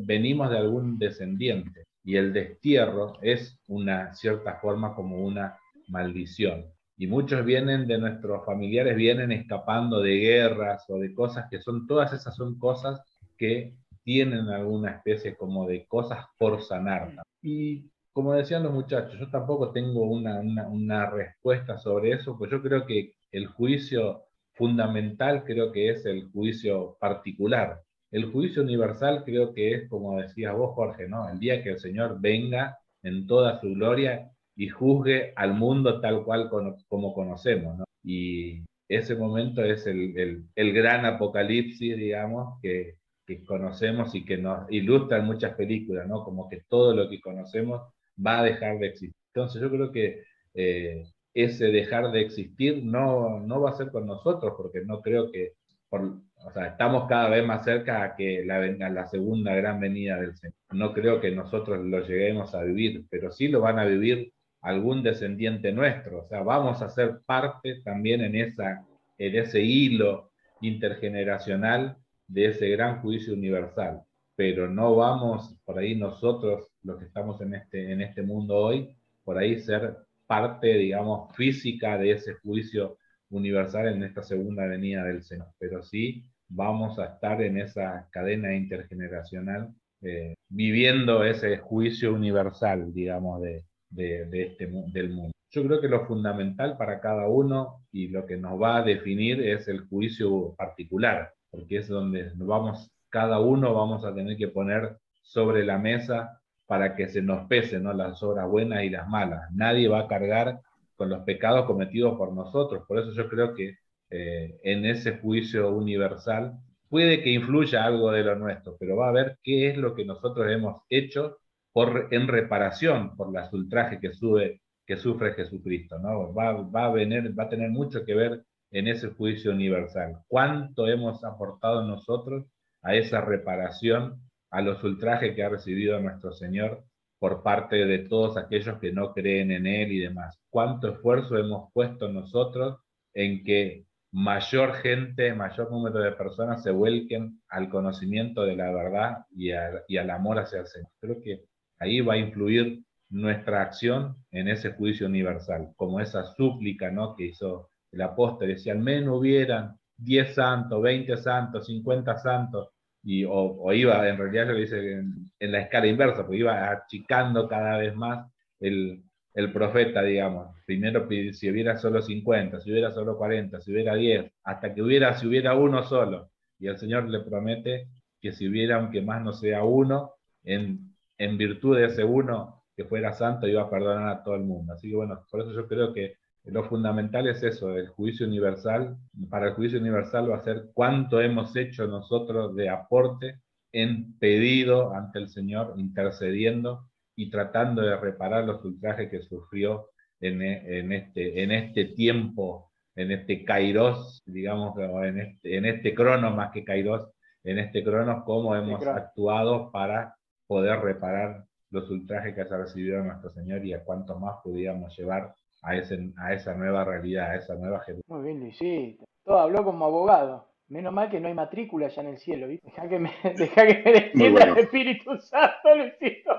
venimos de algún descendiente y el destierro es una cierta forma como una maldición. Y muchos vienen de nuestros familiares, vienen escapando de guerras o de cosas que son, todas esas son cosas que tienen alguna especie como de cosas por sanar. Y como decían los muchachos, yo tampoco tengo una, una, respuesta sobre eso, pues yo creo que el juicio fundamental creo que es el juicio particular. El juicio universal creo que es, como decías vos, Jorge, ¿no? El día que el Señor venga en toda su gloria y juzgue al mundo tal cual como conocemos, ¿no? Y ese momento es el, el, el gran apocalipsis, digamos, que, conocemos y que nos ilustran muchas películas, ¿no? Como que todo lo que conocemos va a dejar de existir. Entonces yo creo que eh, ese dejar de existir no, no va a ser con nosotros, porque no creo que, o sea, estamos cada vez más cerca a que la segunda gran venida del Señor. No creo que nosotros lo lleguemos a vivir, pero sí lo van a vivir algún descendiente nuestro. O sea, vamos a ser parte también en, esa, en ese hilo intergeneracional de ese gran juicio universal. Pero no vamos por ahí nosotros, los que estamos en este, en este mundo hoy, por ahí ser parte, digamos, física de ese juicio universal en esta segunda venida del Señor. Pero sí vamos a estar en esa cadena intergeneracional eh, viviendo ese juicio universal, digamos, de, de, de este, del mundo. Yo creo que lo fundamental para cada uno y lo que nos va a definir es el juicio particular, porque es donde vamos, cada uno vamos a tener que poner sobre la mesa para que se nos pesen ¿no? las obras buenas y las malas. Nadie va a cargar con los pecados cometidos por nosotros. Por eso yo creo que eh, en ese juicio universal puede que influya algo de lo nuestro, pero va a ver qué es lo que nosotros hemos hecho por, en reparación por las ultrajes que, sube, que sufre Jesucristo. ¿no? Va, a venir, va a tener mucho que ver en ese juicio universal. ¿Cuánto hemos aportado nosotros a esa reparación, a los ultrajes que ha recibido nuestro Señor por parte de todos aquellos que no creen en Él y demás? ¿Cuánto esfuerzo hemos puesto nosotros en que mayor gente, mayor número de personas se vuelquen al conocimiento de la verdad y, al amor hacia el Señor? Creo que ahí va a influir nuestra acción en ese juicio universal, como esa súplica ¿no? que hizo el apóstol decía, al menos hubieran 10 santos, 20 santos, 50 santos, y, o, iba, en realidad yo lo dice en, la escala inversa, porque iba achicando cada vez más el, el profeta, digamos. Primero si hubiera solo 50, si hubiera solo 40, si hubiera 10, hasta que hubiera, si hubiera uno solo. Y el Señor le promete que si hubiera, aunque más no sea uno, en, en virtud de ese uno que fuera santo, iba a perdonar a todo el mundo. Así que bueno, por eso yo creo que lo fundamental es eso, el juicio universal. Para el juicio universal va a ser cuánto hemos hecho nosotros de aporte en pedido ante el Señor, intercediendo y tratando de reparar los ultrajes que sufrió en, este, en este tiempo, en este kairos, digamos, en este, en este crono más que kairos, en este crono, cómo hemos actuado para poder reparar los ultrajes que haya recibido nuestro Señor y a cuánto más pudiéramos llevar a, ese, a esa nueva realidad, a esa nueva Jerusalén. Muy bien, Luisito. Todo habló como abogado. Menos mal que no hay matrícula ya en el cielo, ¿viste? Deja que me, deja que me defienda el Espíritu Santo, Luisito.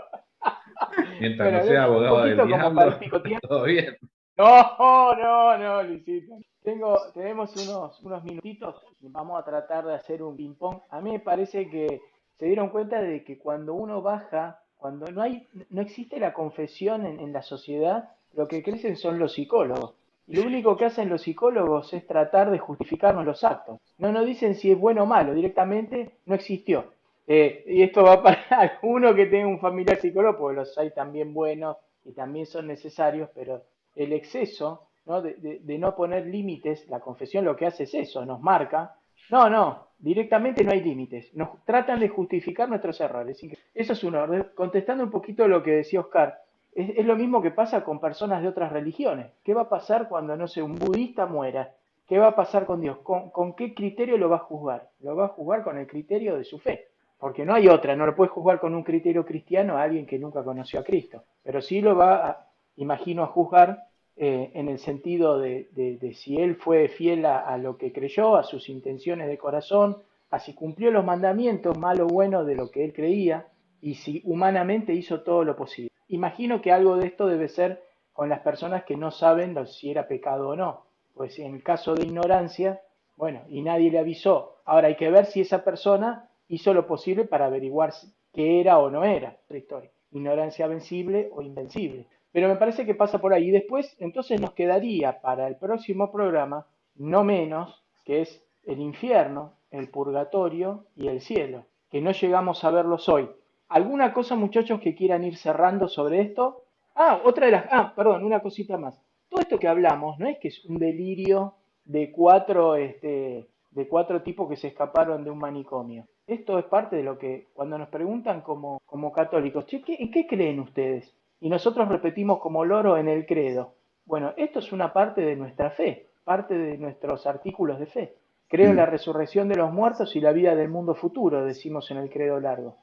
Mientras no sea abogado del diablo, todo bien. No, no, no, Luisito. Tengo, tenemos unos, unos minutitos y vamos a tratar de hacer un ping-pong. A mí me parece que se dieron cuenta de que cuando uno baja, cuando no hay, no existe la confesión en, en la sociedad, lo que crecen son los psicólogos. Y lo único que hacen los psicólogos es tratar de justificarnos los actos. No nos dicen si es bueno o malo, directamente no existió. Eh, y esto va para alguno que tenga un familiar psicólogo, porque los hay también buenos y también son necesarios, pero el exceso ¿no? De, no poner límites, la confesión lo que hace es eso, nos marca. No, no, directamente no hay límites. Nos tratan de justificar nuestros errores. Eso es un orden. Contestando un poquito lo que decía Oscar, es, lo mismo que pasa con personas de otras religiones. ¿Qué va a pasar cuando, no sé, un budista muera? ¿Qué va a pasar con Dios? ¿Con, qué criterio lo va a juzgar? Lo va a juzgar con el criterio de su fe. Porque no hay otra, no lo puede juzgar con un criterio cristiano a alguien que nunca conoció a Cristo. Pero sí lo va, a, imagino, a juzgar eh, en el sentido de, si él fue fiel a, lo que creyó, a sus intenciones de corazón, a si cumplió los mandamientos, malo o bueno, de lo que él creía, y si humanamente hizo todo lo posible. Imagino que algo de esto debe ser con las personas que no saben si era pecado o no. Pues en el caso de ignorancia, bueno, y nadie le avisó. Ahora hay que ver si esa persona hizo lo posible para averiguar qué era o no era la historia. Ignorancia vencible o invencible. Pero me parece que pasa por ahí. Y después, entonces nos quedaría para el próximo programa, no menos, que es el infierno, el purgatorio y el cielo, que no llegamos a verlos hoy. ¿Alguna cosa, muchachos, que quieran ir cerrando sobre esto? Ah, otra de las... Ah, perdón, una cosita más. Todo esto que hablamos, ¿no es que es un delirio de cuatro, este, de cuatro tipos que se escaparon de un manicomio? Esto es parte de lo que, cuando nos preguntan como, como católicos, che, ¿en qué creen ustedes? Y nosotros repetimos como loro en el credo. Bueno, esto es una parte de nuestra fe, parte de nuestros artículos de fe. Creo en la mm. resurrección de los muertos y la vida del mundo futuro, decimos en el credo largo.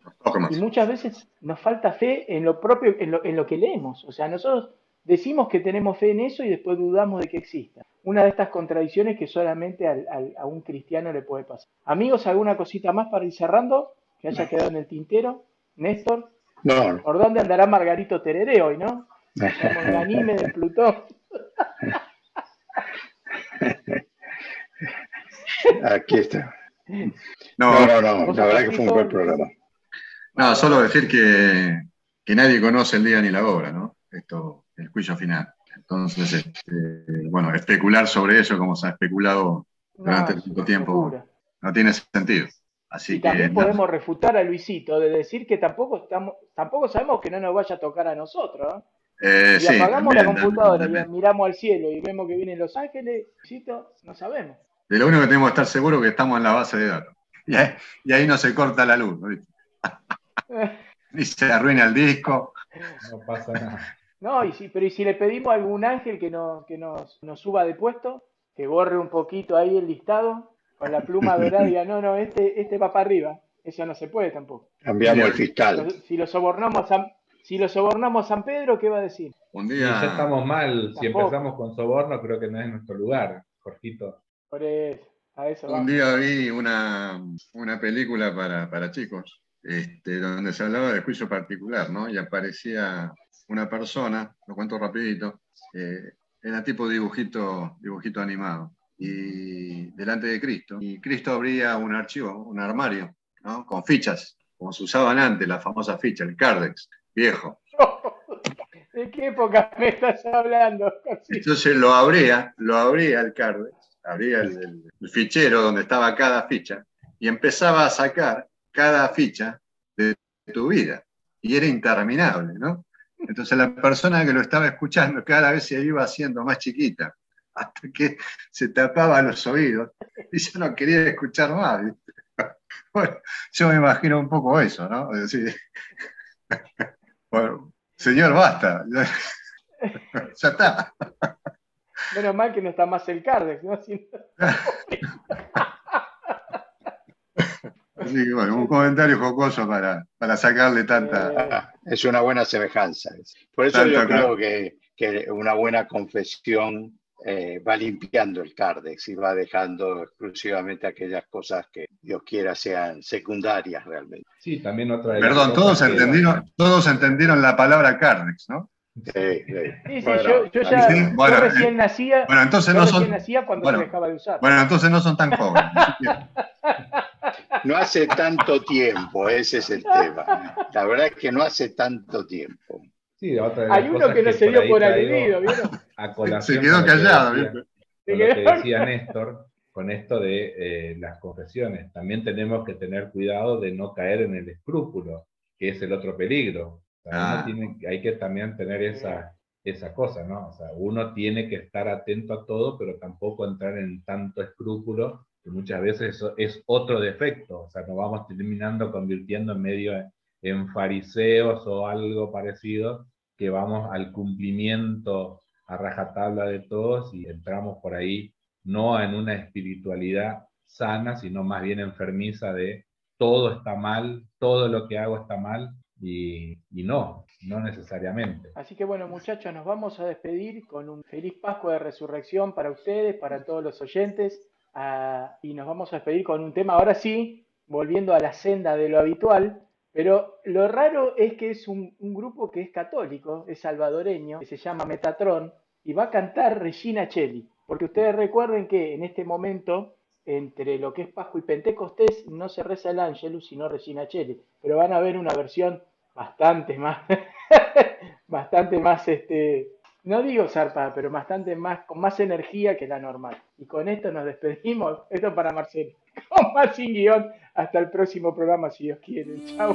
Y muchas veces nos falta fe en lo propio, en lo, en lo, que leemos. O sea, nosotros decimos que tenemos fe en eso y después dudamos de que exista. Una de estas contradicciones que solamente a un cristiano le puede pasar. Amigos, ¿alguna cosita más para ir cerrando? Que haya quedado en el tintero. Néstor. No. ¿Por dónde andará Margarito Tereré hoy, no? Como el anime de Plutón. Aquí está. No, no, no, la verdad que fue un buen programa. No, solo decir que, que nadie conoce el día ni la obra, ¿no? Esto, el juicio final. Entonces, este, bueno, especular sobre eso como se ha especulado durante tanto tiempo no tiene sentido. Así y también podemos refutar a Luisito de decir que tampoco estamos, tampoco sabemos que no nos vaya a tocar a nosotros. ¿eh? y apagamos la computadora y miramos al cielo y vemos que vienen Los Ángeles, Luisito, no sabemos. De lo único que tenemos que estar seguros es que estamos en la base de datos. Y ahí, no se corta la luz, Ni se arruina el disco. No pasa nada. No, y si, pero ¿y si le pedimos a algún ángel que, no, que nos, nos suba de puesto? Que borre un poquito ahí el listado con la pluma dorada y diga, no, no, este, este va para arriba. Eso no se puede tampoco. Cambiamos el fiscal. Si lo sobornamos a San, si lo sobornamos a San Pedro, ¿qué va a decir? Un día. Si ya estamos mal, si empezamos con soborno, creo que no es nuestro lugar, Jorgito. Por eso, a eso Un día vi una, una película para, para chicos, este, donde se hablaba de juicio particular, ¿no? Y aparecía una persona, lo cuento rapidito, eh, era tipo dibujito, dibujito animado, y delante de Cristo. Y Cristo abría un archivo, un armario, ¿no? Con fichas, como se usaban antes, la famosa ficha, el Cardex, viejo. ¿De qué época me estás hablando? Entonces lo abría, lo abría el Cardex, abría el, fichero donde estaba cada ficha y empezaba a sacar cada ficha de tu vida. Y era interminable, ¿no? Entonces la persona que lo estaba escuchando cada vez se iba haciendo más chiquita, hasta que se tapaba los oídos y yo no quería escuchar más. Bueno, yo me imagino un poco eso, ¿no? Es decir, bueno, señor, basta. Ya está. Menos mal que no está más el Cardex, ¿no? Si no- Así que bueno, un comentario jocoso para, para sacarle tanta. Ah, Es una buena semejanza. Por eso Tanto yo creo que, que una buena confesión eh, va limpiando el cárdex y va dejando exclusivamente aquellas cosas que Dios quiera sean secundarias realmente. Sí, también otra Perdón, todos entendieron, todos entendieron la palabra Cardex, ¿no? Sí, sí. Sí, sí, Bueno, yo, yo ya sí, bueno, yo recién nacía, Bueno, entonces yo no son. nacía cuando bueno. se dejaba de usar. Bueno, entonces no son tan jóvenes. No hace tanto tiempo, ese es el tema. La verdad es que no hace tanto tiempo. Sí, otra Hay uno que no se dio por aludido, ¿vieron? A colación Se quedó callado, con lo que decía Néstor, con esto de eh, las confesiones. También tenemos que tener cuidado de no caer en el escrúpulo, que es el otro peligro. O sea, uno Ah. tiene- hay que también tener esa, esa cosa, ¿no? O sea, uno tiene que estar atento a todo, pero tampoco entrar en tanto escrúpulo, que muchas veces eso es otro defecto. O sea, nos vamos terminando convirtiendo en medio en fariseos o algo parecido, que vamos al cumplimiento a rajatabla de todos y entramos por ahí no en una espiritualidad sana, sino más bien enfermiza de todo está mal, todo lo que hago está mal, y, no, no necesariamente. Así que bueno, muchachos, nos vamos a despedir con un feliz Pascua de Resurrección para ustedes, para todos los oyentes, ah, y nos vamos a despedir con un tema, ahora sí, volviendo a la senda de lo habitual, pero lo raro es que es un, un grupo que es católico, es salvadoreño, que se llama Metatron, y va a cantar Regina Cheli, porque ustedes recuerden que en este momento, entre lo que es Pascua y Pentecostés, no se reza el Angelus, sino Regina Cheli, pero van a ver una versión bastante más, bastante más, este, no digo zarpada, pero bastante más, con más energía que la normal. Y con esto nos despedimos, esto para Marcelo, con más sin guion, hasta el próximo programa si Dios quiere. Chao.